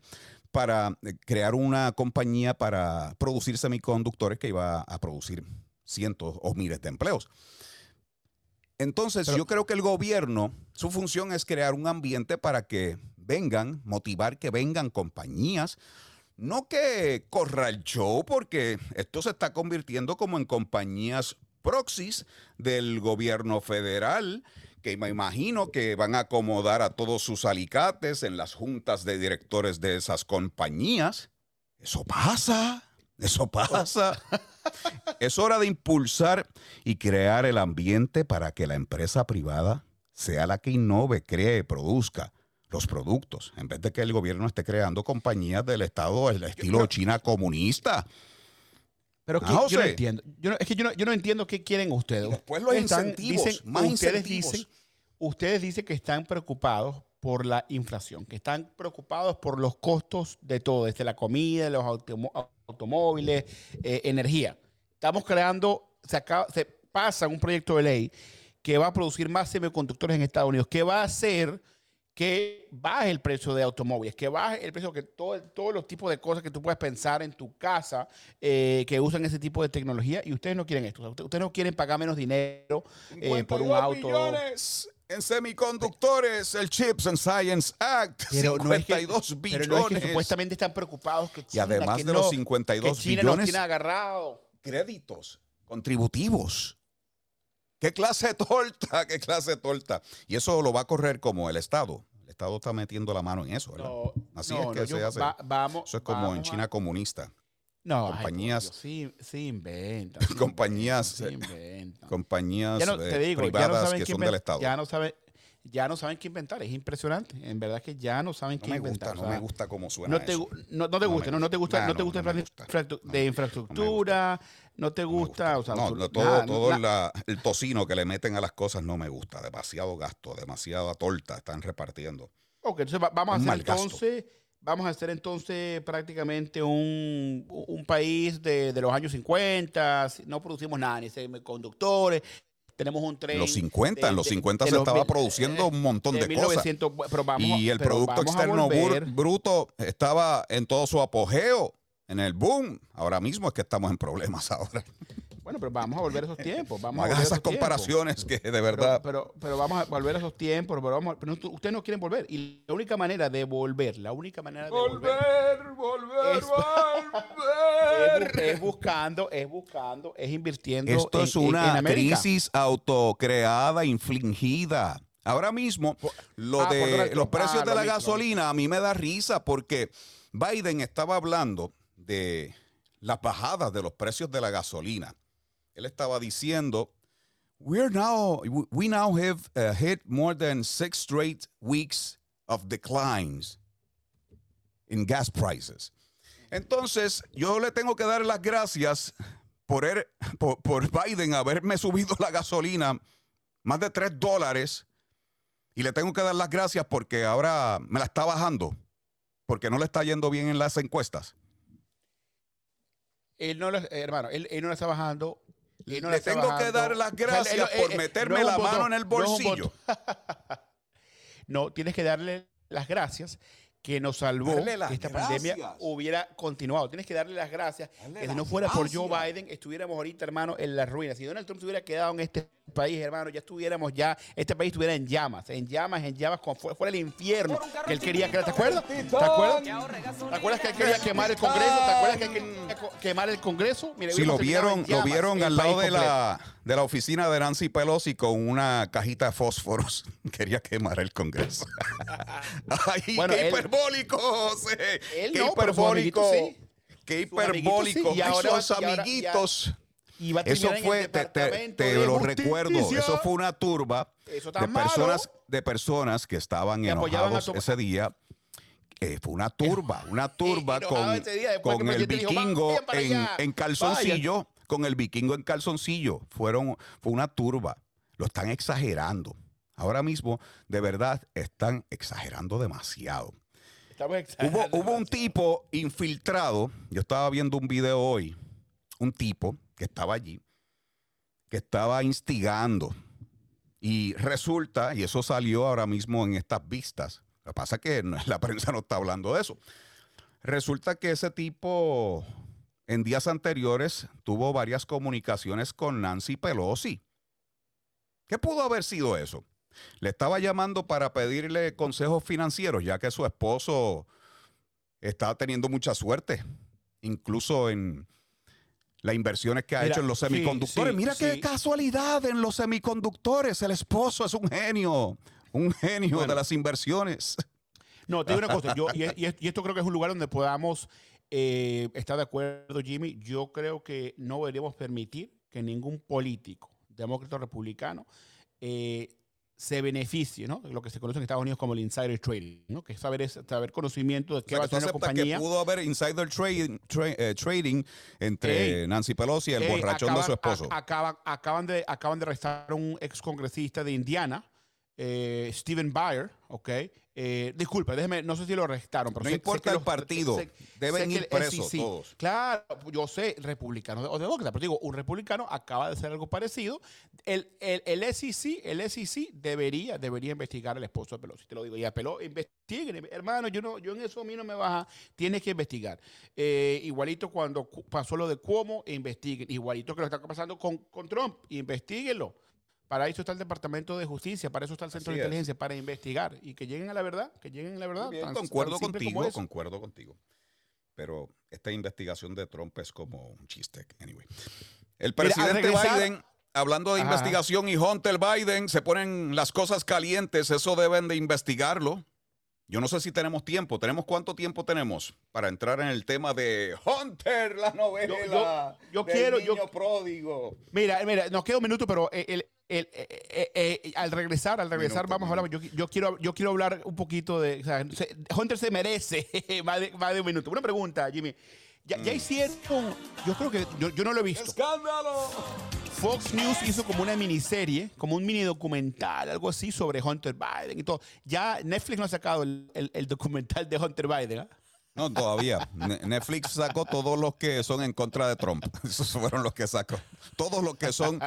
para eh, crear una compañía para producir semiconductores que iba a producir cientos o miles de empleos. Entonces, yo creo que el gobierno, su función es crear un ambiente para que vengan, motivar que vengan compañías, no que corra el show, porque esto se está convirtiendo como en compañías proxies del gobierno federal, que me imagino que van a acomodar a todos sus alicates en las juntas de directores de esas compañías. Eso pasa, eso pasa. es hora de impulsar y crear el ambiente para que la empresa privada sea la que innove, cree, produzca los productos, en vez de que el gobierno esté creando compañías del Estado al estilo China comunista. Pero que, Ah, yo no entiendo. Yo no- es que yo no, yo no entiendo qué quieren ustedes. después los Están- incentivos, dicen- más ustedes incentivos. dicen, ustedes dicen que están preocupados por la inflación, que están preocupados por los costos de todo, desde la comida, los automóviles, eh, energía. Estamos creando, se, acaba- se pasa un proyecto de ley que va a producir más semiconductores en Estados Unidos, que va a hacer que baje el precio de automóviles, que baje el precio que todo, todos los tipos de cosas que tú puedes pensar en tu casa eh, que usan ese tipo de tecnología y ustedes no quieren esto. O sea, usted- ustedes no quieren pagar menos dinero eh, por un 52 auto. billones en semiconductores, el Chips and Science Act, Pero no, es que, 52 pero billones. no es que supuestamente están preocupados que y China, además que de no- los 52 que China billones, tiene agarrado. créditos contributivos. ¿Qué clase de torta? ¿Qué clase de torta? Y eso lo va a correr como el Estado. El Estado está metiendo la mano en eso, ¿verdad? No, Así no, es que no, se hace. va- vamos- eso es como en China a- comunista. No, ay, compañías, Dios, sí, sí inventan. compañías, eh, sí inventan. compañías Ya no, eh, te digo, ya no privadas saben que son del Estado. Ya no saben, ya no saben qué inventar. Es impresionante. En verdad que ya no saben No qué me inventar. gusta, o no sea, me gusta cómo suena no te, eso. no, no te No gusta, no, no te gusta, no te no, gusta no de infraestructura, no te gusta, o sea, No, todo, nada, todo na- la- el tocino que le meten a las cosas no me gusta. Demasiado gasto, demasiada torta están repartiendo. Ok, entonces va- vamos a hacer entonces, vamos a hacer entonces prácticamente un, un país de, de los años 50, si- no producimos nada, ni semiconductores, tenemos un tren. En los 50, de- en los de- 50 de se estaba mil- produciendo un montón de, cosas. 1900, pero vamos a- y el pero Producto Externo. Bruto estaba en todo su apogeo, en el boom. Ahora mismo es que estamos en problemas ahora. Bueno, pero vamos a volver a esos tiempos. Vamos No a hagas volver esas esos tiempos. comparaciones que de verdad... Pero, pero, vamos a volver a esos tiempos, pero, vamos, a- pero no- ustedes no quieren volver. Y la única manera de volver, la única manera de volver, volver, es, es bu- es buscando, es buscando, es invirtiendo Esto en- es en- en una América. crisis autocreada, infligida. Ahora mismo, lo ah, de los precios Ah, de la mismo, gasolina a mí me da risa porque Biden estaba hablando de las bajadas de los precios de la gasolina. Él estaba diciendo, We're now, we now have uh, hit more than six straight weeks of declines in gas prices. Entonces, yo le tengo que dar las gracias por, er- por, por Biden haberme subido la gasolina más de 3 dólares. Y le tengo que dar las gracias porque ahora me la está bajando. Porque no le está yendo bien en las encuestas. Él no, lo- eh, hermano, él, él no la está bajando. él no la Le tengo que dar las O sea, él- gracias por él- meterme no es la mano en el bolsillo. No, tienes que darle las gracias que nos salvó que esta pandemia hubiera continuado. Tienes que darle las gracias. que si no fuera por Joe Biden, estuviéramos ahorita, hermano, en las ruinas. Si Donald Trump se hubiera quedado en este país, hermano, ya estuviéramos ya, este país estuviera en llamas, en llamas, en llamas, como fuera, el infierno que él quería crear. ¿Te acuerdas? ¿Te acuerdas? ¿Te acuerdas que él quería quemar el Congreso? ¿Te acuerdas que él quería quemar el Congreso? Mira, Si lo vieron, lo vieron al lado de la, de la oficina de Nancy Pelosi con una cajita de fósforos. Quería quemar el Congreso. ¡Ay, Bueno, qué él- hiperbólico, José! Él ¡Qué no, pero sus hiperbólico! sí. ¡Qué hiperbólico! sí, y ahora- y ahora- ya- amiguitos. Y va a Eso terminar en el fue, te, te- te lo Justicia. recuerdo, eso fue una turba de malo. personas, de personas que estaban Que apoyaban a enojados ese día. Eh, fue una turba, una turba con, día, con el dijo, vikingo "Vayan para en, en calzoncillo, con el vikingo en calzoncillo. Fueron, fue una turba. Lo están exagerando. Ahora mismo, de verdad, están exagerando demasiado. hubo, hubo un tipo infiltrado, yo estaba viendo un video hoy, un tipo que estaba allí, que estaba instigando. Y resulta, y eso salió ahora mismo en estas vistas, lo que pasa es que la prensa no está hablando de eso. Resulta que ese tipo en días anteriores tuvo varias comunicaciones con Nancy Pelosi. ¿Qué pudo haber sido eso? Le estaba llamando para pedirle consejos financieros, ya que su esposo está teniendo mucha suerte, incluso en las inversiones que ha hecho en los semiconductores. Mira qué casualidad en los semiconductores. El esposo es un genio, un genio de las inversiones. No, te digo una cosa, y, esto creo que es un lugar donde podamos eh, estar de acuerdo, Jimmy. Yo creo que no deberíamos permitir que ningún político, demócrata o republicano, eh, se beneficie, ¿no? Lo que se conoce en Estados Unidos como el insider trading, ¿no? Que es saber, es saber conocimiento de qué va a hacer una compañía. que pudo haber insider trading, eh, trading entre Nancy Pelosi y el borrachón de su esposo. acaban, de, acaban de arrestar a un ex congresista de Indiana, eh, Stephen Bayer, ¿ok? Eh, disculpe, déjeme, no sé si lo arrestaron, pero no importa el partido, deben ir presos todos. Claro, yo sé, republicano o demócrata, pero digo, un republicano acaba de hacer algo parecido. El, el, el SEC, el SEC debería, debería investigar al esposo de Pelosi, te lo digo, y apeló, investiguen, hermano, yo no, yo en eso a mí no me baja, tienes que investigar. Eh, igualito cuando pasó lo de Cuomo, investiguen, igualito que lo está pasando con, con Trump, investiguenlo. Para eso está el Departamento de Justicia, para eso está el Centro de Inteligencia, para investigar y que lleguen a la verdad, que lleguen a la verdad. concuerdo contigo, concuerdo contigo. Pero esta investigación de Trump es como un chiste. Anyway. El presidente Biden, hablando de investigación y Hunter Biden, se ponen las cosas calientes, eso deben de investigarlo. Yo no sé si tenemos tiempo. ¿Tenemos cuánto tiempo tenemos para entrar en el tema de Hunter, la novela? Yo, quiero. Niño yo, pródigo. Mira, mira, nos queda un minuto, pero el, el, eh, eh, al regresar, al regresar, vamos a hablar. Yo, quiero, yo quiero hablar un poquito de. Hunter se merece más, de, más de un minuto. Una pregunta, Jimmy. Ya, ya mm. hicieron. Yo creo que. Yo, yo no lo he visto. ¡Escándalo! Fox News hizo como una miniserie, como un mini documental, algo así sobre Hunter Biden y todo. Ya Netflix no ha sacado el, el, documental de Hunter Biden. ¿ah? No, todavía. Netflix sacó todos los que son en contra de Trump. Esos fueron los que sacó. Todos los que son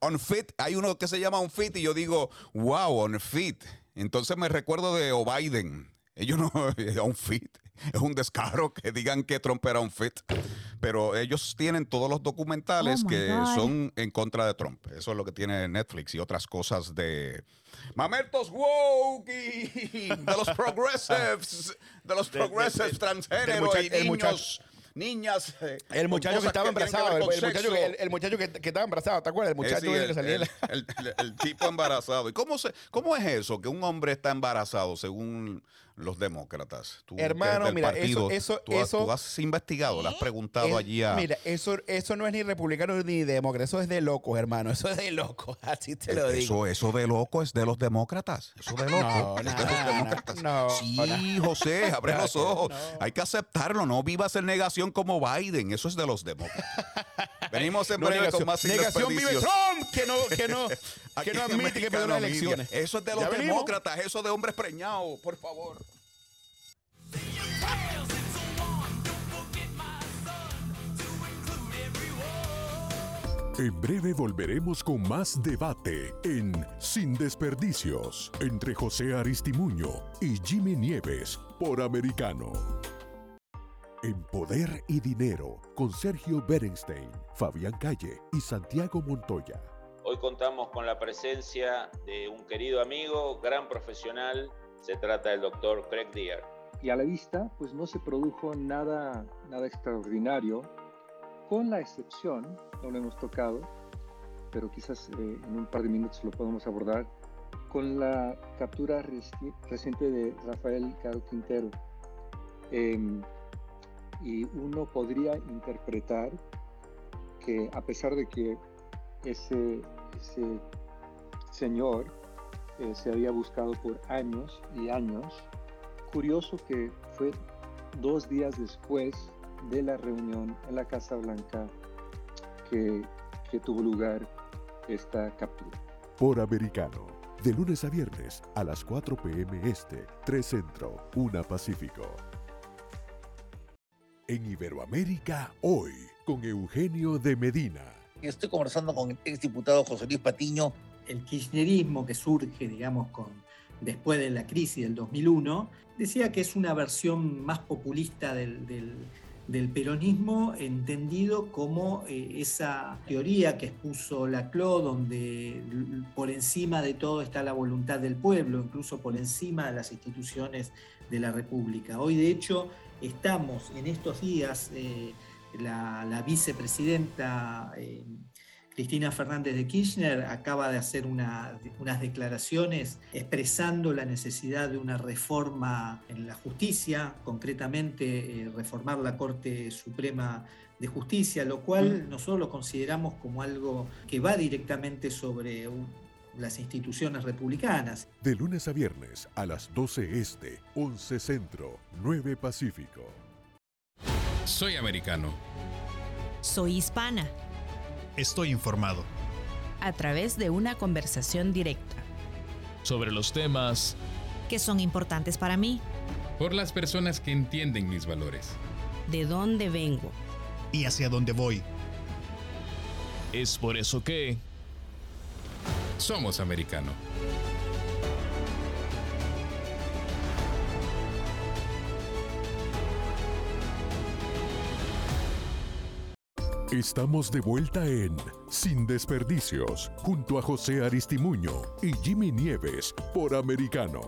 unfit. Hay uno que se llama unfit y yo digo, wow, unfit. Entonces me recuerdo de O'Biden. Ellos no, unfit. Es un descaro que digan que Trump era un fit pero ellos tienen todos los documentales oh que son en contra de Trump. Eso es lo que tiene Netflix y otras cosas de mamertos woke de los progressives, de los progressives transgénero y niños niñas. Eh, el muchacho que estaba embarazado, el, muchacho, que, el, muchacho que, estaba embarazado, ¿te acuerdas? El muchacho que salía. El, tipo embarazado. ¿Y cómo, se, cómo es eso? Que un hombre está embarazado según los demócratas. Hermano, mira, eso, eso, tú, eso tú has investigado, le has preguntado allí a. Mira, eso, eso no es ni republicano ni demócrata, eso es de locos, hermano. Eso es de locos, así te lo digo. Eso, de loco es de los demócratas. Eso de loco no, es de los demócratas. No, sí, José, abre los ojos. Hay que aceptarlo, no vivas en negación como Biden. Eso es de los demócratas. Venimos en breve con más Negación vive Trump, que no, que no, que no admite que perdió las elecciones. Eso es de los demócratas, eso de hombres preñados, por favor. En breve volveremos con más debate en Sin Desperdicios entre José Aristimuño y Jimmy Nieves por Americano. En Poder y Dinero con Sergio Berenstein, Fabián Calle y Santiago Montoya. Hoy contamos con la presencia de un querido amigo, gran profesional. Se trata del doctor Craig Deer. Y a la vista, pues no se produjo nada, nada extraordinario, con la excepción, no lo hemos tocado, pero quizás eh, en un par de minutos lo podemos abordar, con la captura reciente de Rafael Caro Quintero. Em, y uno podría interpretar que a pesar de que ese, ese señor eh, se había buscado por años y años, curioso que fue dos días después de la reunión en la Casa Blanca que, que tuvo lugar esta captura. Por americano De lunes a viernes a las 4 p.m. Este, 3 Centro, 1 Pacífico. En Iberoamérica, hoy, con Eugenio de Medina. Estoy conversando con el exdiputado José Luis Patiño. El kirchnerismo que surge, digamos, con, después de la crisis del 2001, decía que es una versión más populista del, del, del peronismo, entendido como eh, esa teoría que expuso Laclau, donde por encima de todo está la voluntad del pueblo, incluso por encima de las instituciones de la República. Hoy, de hecho, estamos en estos días, eh, la, la, vicepresidenta eh, Cristina Fernández de Kirchner acaba de hacer una, unas declaraciones expresando la necesidad de una reforma en la justicia, concretamente eh, reformar la Corte Suprema de Justicia, lo cual nosotros lo consideramos como algo que va directamente sobre un, las instituciones republicanas. De lunes a viernes a las 12 Este, 11 Centro, 9 Pacífico. Soy americano. Soy hispana. Estoy informado. A través de una conversación directa. Sobre los temas que son importantes para mí. Por las personas que entienden mis valores. De dónde vengo. Y hacia dónde voy. Es por eso que... Somos americano. Estamos de vuelta en Sin Desperdicios, junto a José Aristimuño y Jimmy Nieves por Americano.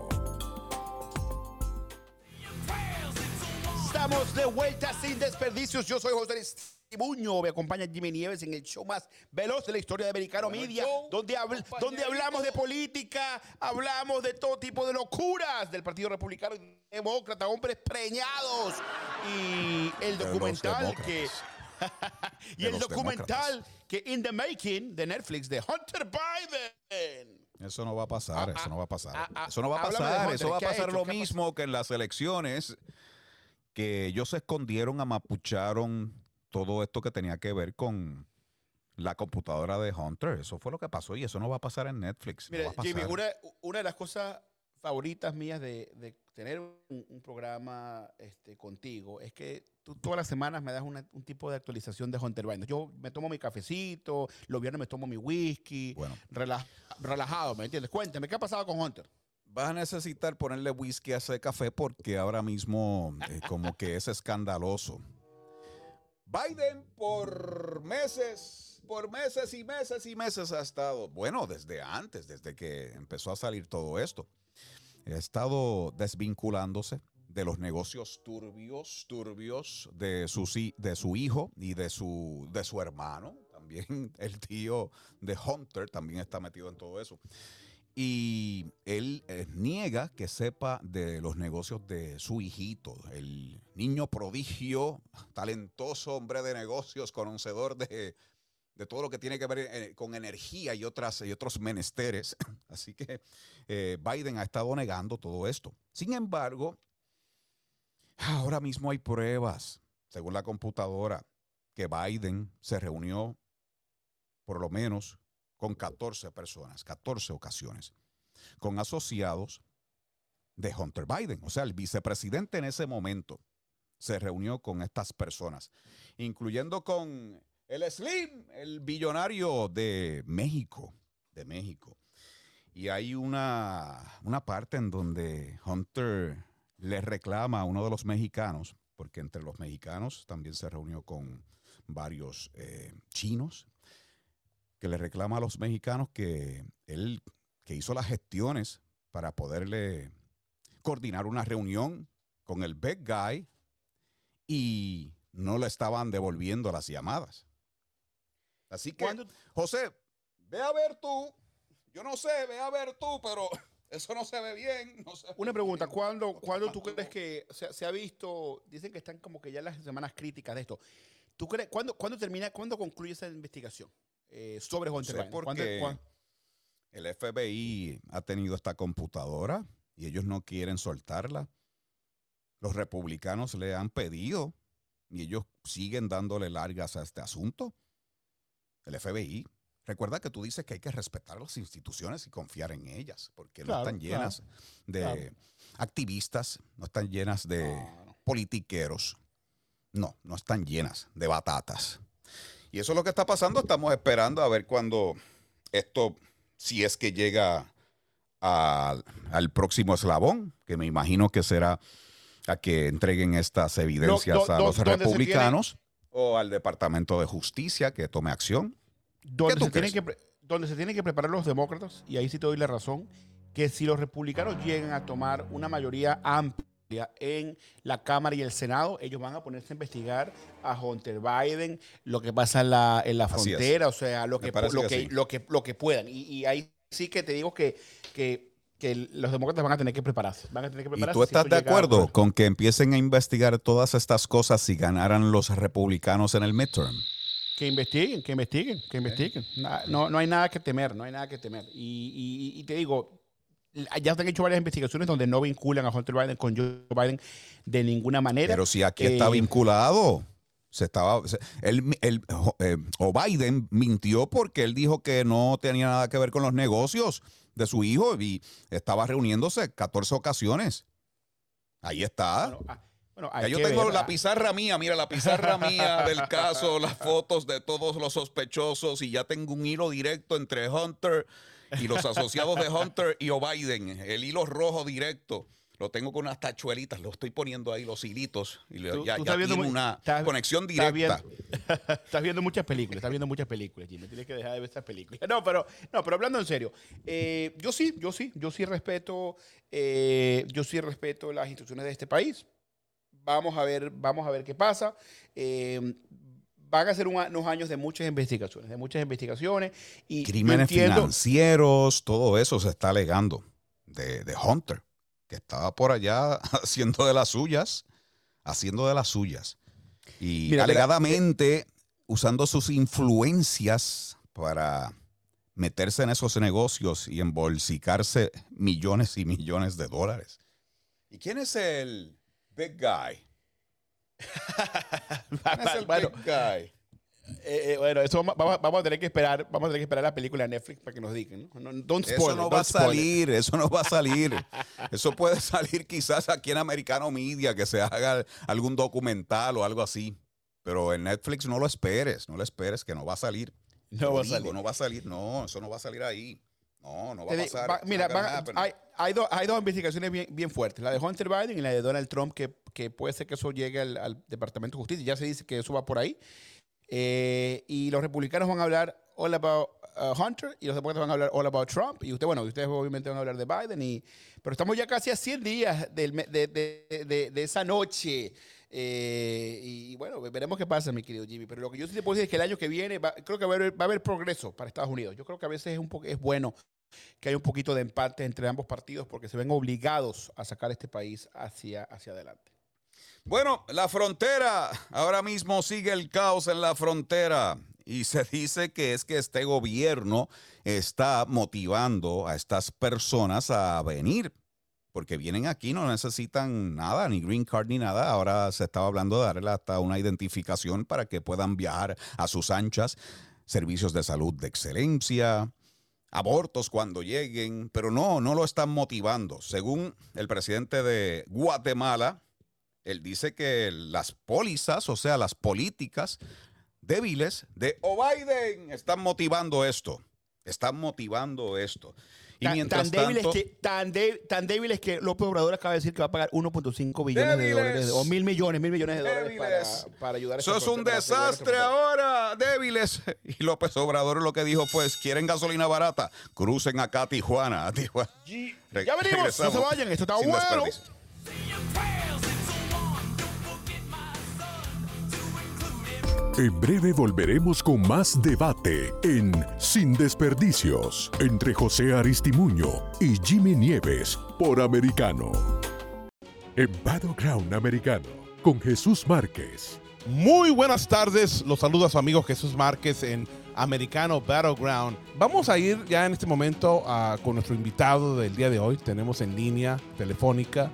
Estamos de vuelta sin desperdicios. Yo soy José Aristimuño. Me acompaña Jimmy Nieves en el show más veloz de la historia de Americano Media, donde, habl donde hablamos de política, hablamos de todo tipo de locuras del Partido Republicano y Demócrata, hombres preñados. Y el documental que y el documental que In the Making de Netflix de Hunter Biden. Eso no va a pasar, Ah, eso ah, no va a pasar. ah, ah, eso no va a pasar, Hunter, eso va a ¿qué ha pasar hecho? lo ¿Qué ha mismo que en las elecciones, que ellos se escondieron, amapucharon todo esto que tenía que ver con la computadora de Hunter. Eso fue lo que pasó y eso no va a pasar en Netflix. no Mira, va a Jimmy, una, una de las cosas favoritas mías de, de tener un, un programa este, contigo es que tú todas las semanas me das una- un tipo de actualización de Hunter Biden. Yo me tomo mi cafecito, los viernes me tomo mi whisky, rela- relajado, ¿me entiendes? Cuéntame, ¿qué ha pasado con Hunter? Vas a necesitar ponerle whisky a ese café porque ahora mismo eh, como que es escandaloso. Biden por meses, por meses y meses y meses ha estado, bueno, desde antes, desde que empezó a salir todo esto, ha estado desvinculándose de los negocios turbios, turbios de su, hijo y de su hermano. También el tío de Hunter también está metido en todo eso. Y él eh, niega que sepa de los negocios de su hijito, el niño prodigio, talentoso hombre de negocios, conocedor de, de todo lo que tiene que ver eh, con energía y, otras, y otros menesteres. Así que eh, Biden ha estado negando todo esto. Sin embargo, ahora mismo hay pruebas, según la computadora, que Biden se reunió por lo menos con 14 personas, 14 ocasiones, con asociados de Hunter Biden. O sea, el vicepresidente en ese momento se reunió con estas personas, incluyendo con el Slim, el billonario de México, de México. Y hay una, una parte en donde Hunter le reclama a uno de los mexicanos, porque entre los mexicanos también se reunió con varios eh, chinos, que le reclama a los mexicanos que él que hizo las gestiones para poderle coordinar una reunión con el big guy y no le estaban devolviendo las llamadas. Así que, José, ve a ver tú, yo no sé, ve a ver tú, pero eso no se ve bien. no se ve Una pregunta, ¿cuándo, ¿cuándo tú crees que se, se ha visto, dicen que están como que ya las semanas críticas de esto, ¿tú crees, cuándo, cuándo termina, cuándo concluye esa investigación eh, sobre? ¿Cuándo- porque cuándo- el FBI ha tenido esta computadora y ellos no quieren soltarla. Los republicanos le han pedido y ellos siguen dándole largas a este asunto. El FBI. recuerda que tú dices que hay que respetar las instituciones y confiar en ellas, porque no están llenas claro, de claro. activistas, no están llenas de politiqueros. No, no están llenas de batatas. Y eso es lo que está pasando. Estamos esperando a ver cuando esto, si es que llega al, al próximo eslabón, que me imagino que será a que entreguen estas evidencias do- a los republicanos o al Departamento de Justicia que tome acción. donde se, tienen que, donde se tienen que preparar los demócratas, y ahí sí te doy la razón, que si los republicanos llegan a tomar una mayoría amplia en la Cámara y el Senado, ellos van a ponerse a investigar a Hunter Biden, lo que pasa en la, en frontera, o sea, lo que, lo que que, lo que, lo que puedan. Y, y ahí sí que te digo que, que, que los demócratas van a tener que prepararse. Van a tener que ¿Y prepararse. tú estás de acuerdo con que empiecen a investigar todas estas cosas si ganaran los republicanos en el midterm? Que investiguen, que investiguen, que investiguen. No, no hay nada que temer, no hay nada que temer. Y, y- y te digo, ya se han hecho varias investigaciones donde no vinculan a Hunter Biden con Joe Biden de ninguna manera. Pero si aquí está Eh, vinculado. Se estaba, se- él, él- eh, o Biden mintió porque él dijo que no tenía nada que ver con los negocios de su hijo y estaba reuniéndose 14 ocasiones. Ahí está. Bueno, Ya hay yo tengo ver, la ah. pizarra mía, mira la pizarra mía del caso, las fotos de todos los sospechosos y ya tengo un hilo directo entre Hunter y los asociados de Hunter y O'Biden, el hilo rojo directo. Lo tengo con unas tachuelitas, lo estoy poniendo ahí los hilitos y le- Tú- ya, tú ya estás viendo tiene muy- una estás- conexión estás directa. viendo- estás viendo muchas películas, estás viendo muchas películas, Jimmy. Tienes que dejar de ver estas películas. No, pero, no, pero hablando en serio, eh, yo sí, yo sí, yo sí respeto, eh, yo sí respeto las instituciones de este país. Vamos a ver, vamos a ver qué pasa. Eh, van a ser un unos años de muchas investigaciones, de muchas investigaciones. Y Crímenes entiendo- financieros, todo eso se está alegando de, de Hunter, que estaba por allá haciendo de las suyas, haciendo de las suyas. Y Mira, mira, alegadamente usando sus influencias para meterse en esos negocios y embolsicarse millones y millones de dólares. ¿Y quién es el big guy? ¿Quién es el Bueno, big guy? eh, eh, bueno, eso vamos, vamos- a tener que esperar, vamos a tener que esperar la película de Netflix para que nos digan. ¿no? No, don't Eso no va a it. salir, eso no va a salir. Eso puede salir quizás aquí en Americano Media, que se haga algún documental o algo así. Pero en Netflix no lo esperes, no lo esperes, que no va a salir. No Te lo va a digo, salir. No va a salir, no, eso no va a salir ahí. No, no va a pasar. va- mira, van- happen. hay, hay, dos- hay dos investigaciones bien, bien fuertes, la de Hunter Biden y la de Donald Trump, que, que puede ser que eso llegue al, al Departamento de Justicia. Ya se dice que eso va por ahí. Eh, y los republicanos van a hablar all about uh, Hunter y los demócratas van a hablar all about Trump. Y usted, bueno, ustedes obviamente van a hablar de Biden. Y, pero estamos ya casi a 100 días del de, de- de- de esa noche. Eh, y bueno, veremos qué pasa, mi querido Jimmy. Pero lo que yo sí te puedo decir es que el año que viene creo que va a, haber, va a haber progreso para Estados Unidos. Yo creo que a veces es, un es bueno que haya un poquito de empate entre ambos partidos porque se ven obligados a sacar este país hacia, hacia adelante. Bueno, la frontera, ahora mismo sigue el caos en la frontera y se dice que es que este gobierno está motivando a estas personas a venir, porque vienen aquí, no necesitan nada, ni green card ni nada. Ahora se estaba hablando de darle hasta una identificación para que puedan viajar a sus anchas, servicios de salud de excelencia, abortos cuando lleguen, pero no, no lo están motivando. Según el presidente de Guatemala, él dice que las pólizas, o sea, las políticas débiles de O'Biden están motivando esto. Están motivando esto. Y Tan, mientras tan débiles tanto, que, tan, de- tan débiles que López Obrador acaba de decir que va a pagar 1.5 billones de dólares o mil millones, mil millones de dólares Débiles. para, para ayudar a eso es un desastre ahora, débiles. Y López Obrador lo que dijo fue, ¿quieren gasolina barata? Crucen acá a Tijuana. A Tijuana. Re- Ya venimos, no se vayan, esto está sin bueno. En breve volveremos con más debate en Sin Desperdicios entre José Aristimuño y Jimmy Nieves por Americano. En Battleground Americano con Jesús Márquez. Muy buenas tardes, los saluda su amigo Jesús Márquez en Americano Battleground. Vamos a ir ya en este momento a- con nuestro invitado del día de hoy. Tenemos en línea telefónica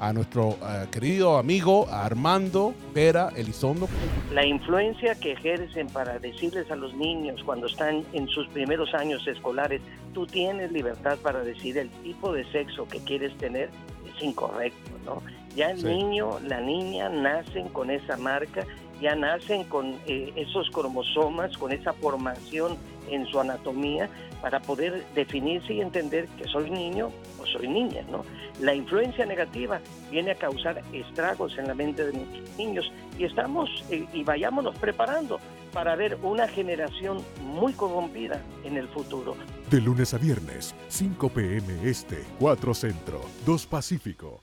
a nuestro eh, querido amigo Armando Vera Elizondo. La influencia que ejercen para decirles a los niños cuando están en sus primeros años escolares, tú tienes libertad para decir el tipo de sexo que quieres tener, es incorrecto, ¿no? Ya el Sí. niño, la niña nacen con esa marca, ya nacen con eh, esos cromosomas, con esa formación en su anatomía para poder definirse y entender que soy niño o soy niña, ¿no? La influencia negativa viene a causar estragos en la mente de nuestros niños y estamos eh, y vayámonos preparando para ver una generación muy corrompida en el futuro. De lunes a viernes, 5 p.m. Este, 4 Centro, 2 Pacífico.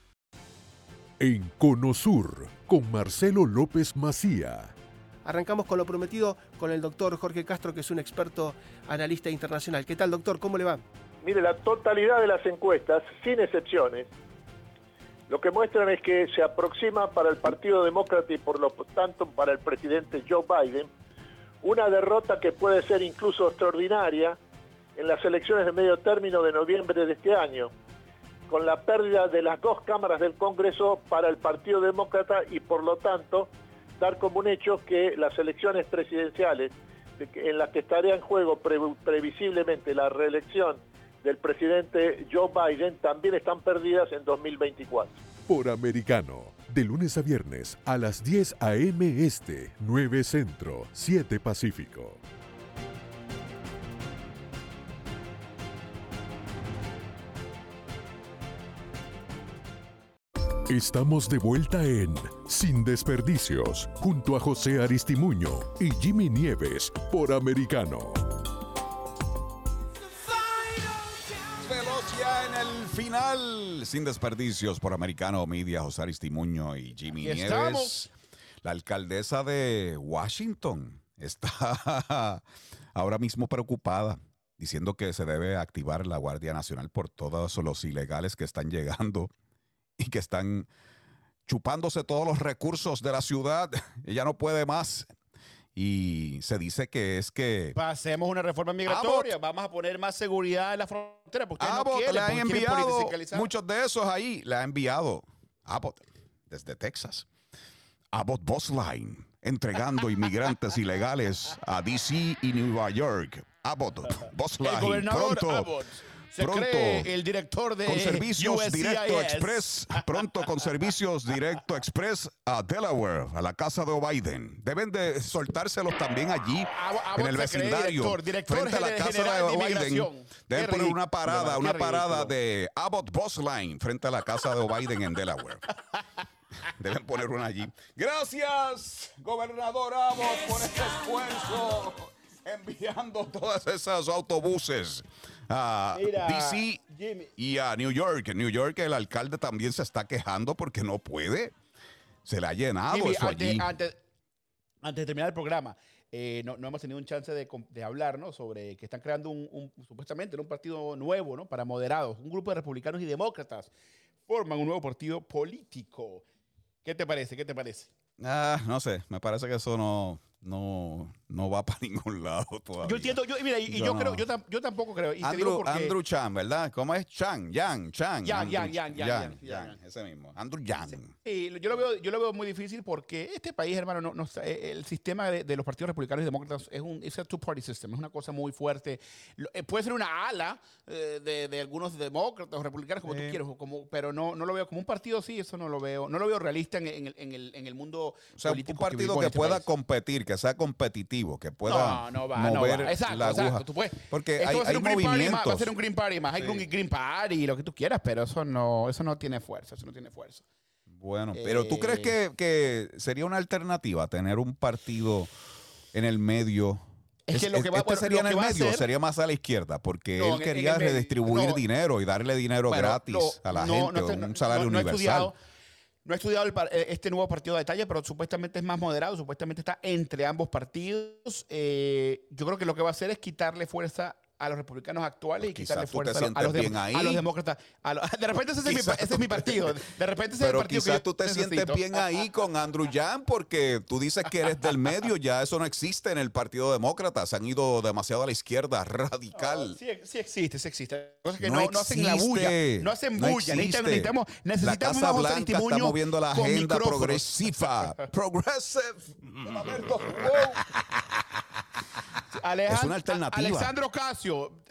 En Conosur, con Marcelo López Macía. Arrancamos con lo prometido con el doctor Jorge Castro, que es un experto analista internacional. ¿Qué tal, doctor? ¿Cómo le va? Mire, la totalidad de las encuestas, sin excepciones, lo que muestran es que se aproxima para el Partido Demócrata y por lo tanto para el presidente Joe Biden una derrota que puede ser incluso extraordinaria en las elecciones de medio término de noviembre de este año, con la pérdida de las dos cámaras del Congreso para el Partido Demócrata y por lo tanto dar como un hecho que las elecciones presidenciales en las que estaría en juego pre- previsiblemente la reelección del presidente Joe Biden también están perdidas en 2024. Por Americano, de lunes a viernes a las 10 a.m. Este, 9 Centro, 7 Pacífico. Estamos de vuelta en Sin Desperdicios, junto a José Aristimuño y Jimmy Nieves por Americano. Veloz ya en el final, sin desperdicios por Americano Media, José Aristimuño y Jimmy Aquí Nieves. estamos. La alcaldesa de Washington está ahora mismo preocupada, diciendo que se debe activar la Guardia Nacional por todos los ilegales que están llegando y que están chupándose todos los recursos de la ciudad. Ella no puede más. Y se dice que es que Pasemos una reforma migratoria. Vamos a poner más seguridad en la frontera. Porque no Abbott quieren, le han enviado muchos de esos ahí. Le ha enviado Abbott desde Texas. Abbott Boss Line entregando inmigrantes ilegales a DC y Nueva York. Abbott El gobernador pronto. Abbott se pronto. cree el director de con servicios USCIS. directo express, pronto con servicios directo express a Delaware, a la casa de Biden. Deben de soltárselos también allí Abbott en el se cree vecindario, director, director frente a la casa de de Biden. Deben poner una parada, una parada de Abbott Boss Line frente a la casa de Biden en Delaware. Deben poner una allí. Gracias, gobernador Abbott, por este esfuerzo. Enviando todos esos autobuses a Mira, DC y a New York. En New York el alcalde también se está quejando porque no puede. Se le ha llenado Jimmy, eso antes, allí. antes- antes de terminar el programa, eh, no, no hemos tenido un chance de, de hablar ¿no? sobre que están creando un, un- supuestamente ¿no? un partido nuevo ¿no? para moderados. Un grupo de republicanos y demócratas forman un nuevo partido político. ¿Qué te parece? ¿Qué te parece? Ah, no sé, me parece que eso no, no, no va para ningún lado todavía. Yo entiendo, yo, mira, y, y Yo no. creo, yo, tam- yo tampoco creo. Y te digo Andrew, porque- Andrew Chan, ¿verdad? ¿Cómo es? Chan, Yang, Chan. Yang, Andrew Yang, Yang, Yang, Yang, ese mismo. Andrew Yang. Sí, yo lo veo, yo lo veo muy difícil porque este país, hermano, no, no está- eh, el sistema de, de los partidos republicanos y demócratas es un two-party system, es una cosa muy fuerte. Lo- eh, puede ser una ala eh, de, de algunos demócratas o republicanos, como tú Sí. quieras, o como, pero no, no lo veo como un partido, sí, eso no lo veo, no lo veo realista en, en el, en, el, en el mundo O sea, un político partido vivimos en que este pueda país. competir, que sea competitivo, que pueda No, no va, no mover va. Exacto, la aguja. exacto. Tú puedes- Porque Esto hay, va a ser hay un green party más- movimientos. va a ser un Green Party más, hay Sí. un Green Party, lo que tú quieras, pero eso no, eso no tiene fuerza, eso no tiene fuerza. Bueno, pero ¿tú Eh, crees que, que sería una alternativa tener un partido en el medio? Es que lo que va- este sería lo en el medio, hacer- sería más a la izquierda, porque No, él quería redistribuir No. dinero y darle dinero Bueno, gratis no, a la no, gente, no te- un no- salario no- no universal. estudiado- No he estudiado el eh, este nuevo partido de detalle, pero supuestamente es más moderado, supuestamente está entre ambos partidos. Eh, yo creo que lo que va a hacer es quitarle fuerza a los republicanos actuales y Quizás quitarle fuerza a los, sientes bien ahí. a los demócratas. a los- de repente ese, es mi, ese es mi partido. De repente ese es el Pero partido que quizás tú te sientes necesito. bien ahí con Andrew Yang porque tú dices que eres del medio, ya eso no existe en el Partido Demócrata, se han ido demasiado a la izquierda, radical. Sí, sí existe, sí existe. Cosas que No no, no hacen la bulla. existe. No hacen No bulla. Necesitamos, existe. necesitamos, la necesitamos Casa Blanca está moviendo la agenda micrófonos. progresiva. Progressive. Alejandro- Es una alternativa. Alexandro Casio,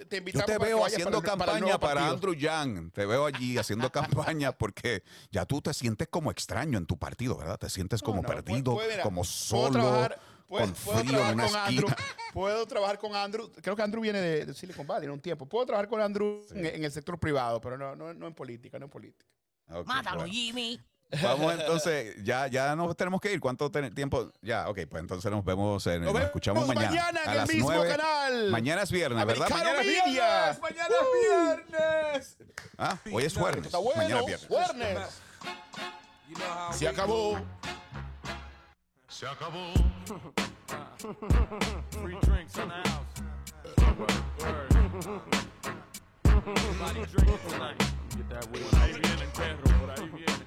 te Yo invitamos te para que veo haciendo para para campaña para. Andrew Yang. Te veo allí haciendo campaña porque ya tú te sientes como extraño en tu partido, ¿verdad? Te sientes como no, perdido, puede- mira, como solo, puedo- con puedo frío en trabajar una con Andrew. Puedo trabajar con Andrew. Creo que Andrew viene de, de Silicon Valley en un tiempo. Puedo trabajar con Andrew en, en el sector privado, pero no, no, no en política, no en política. Mátalo, bueno. Jimmy. Vamos entonces, ya, ya nos tenemos que ir. ¿Cuánto ten- tiempo? Ya, ok, pues entonces nos vemos, en, nos, vemos escuchamos mañana. mañana en a el las mismo nueve. canal. Mañana es viernes, ¿verdad? Mañana es viernes. Mañana es viernes. Ah, hoy es jueves. Bueno. Mañana es viernes. Viernes. Se acabó. Se acabó. Free drinks in the house. Everybody drinking tonight. Get that way. Por ahí vienen, perro, por ahí vienen.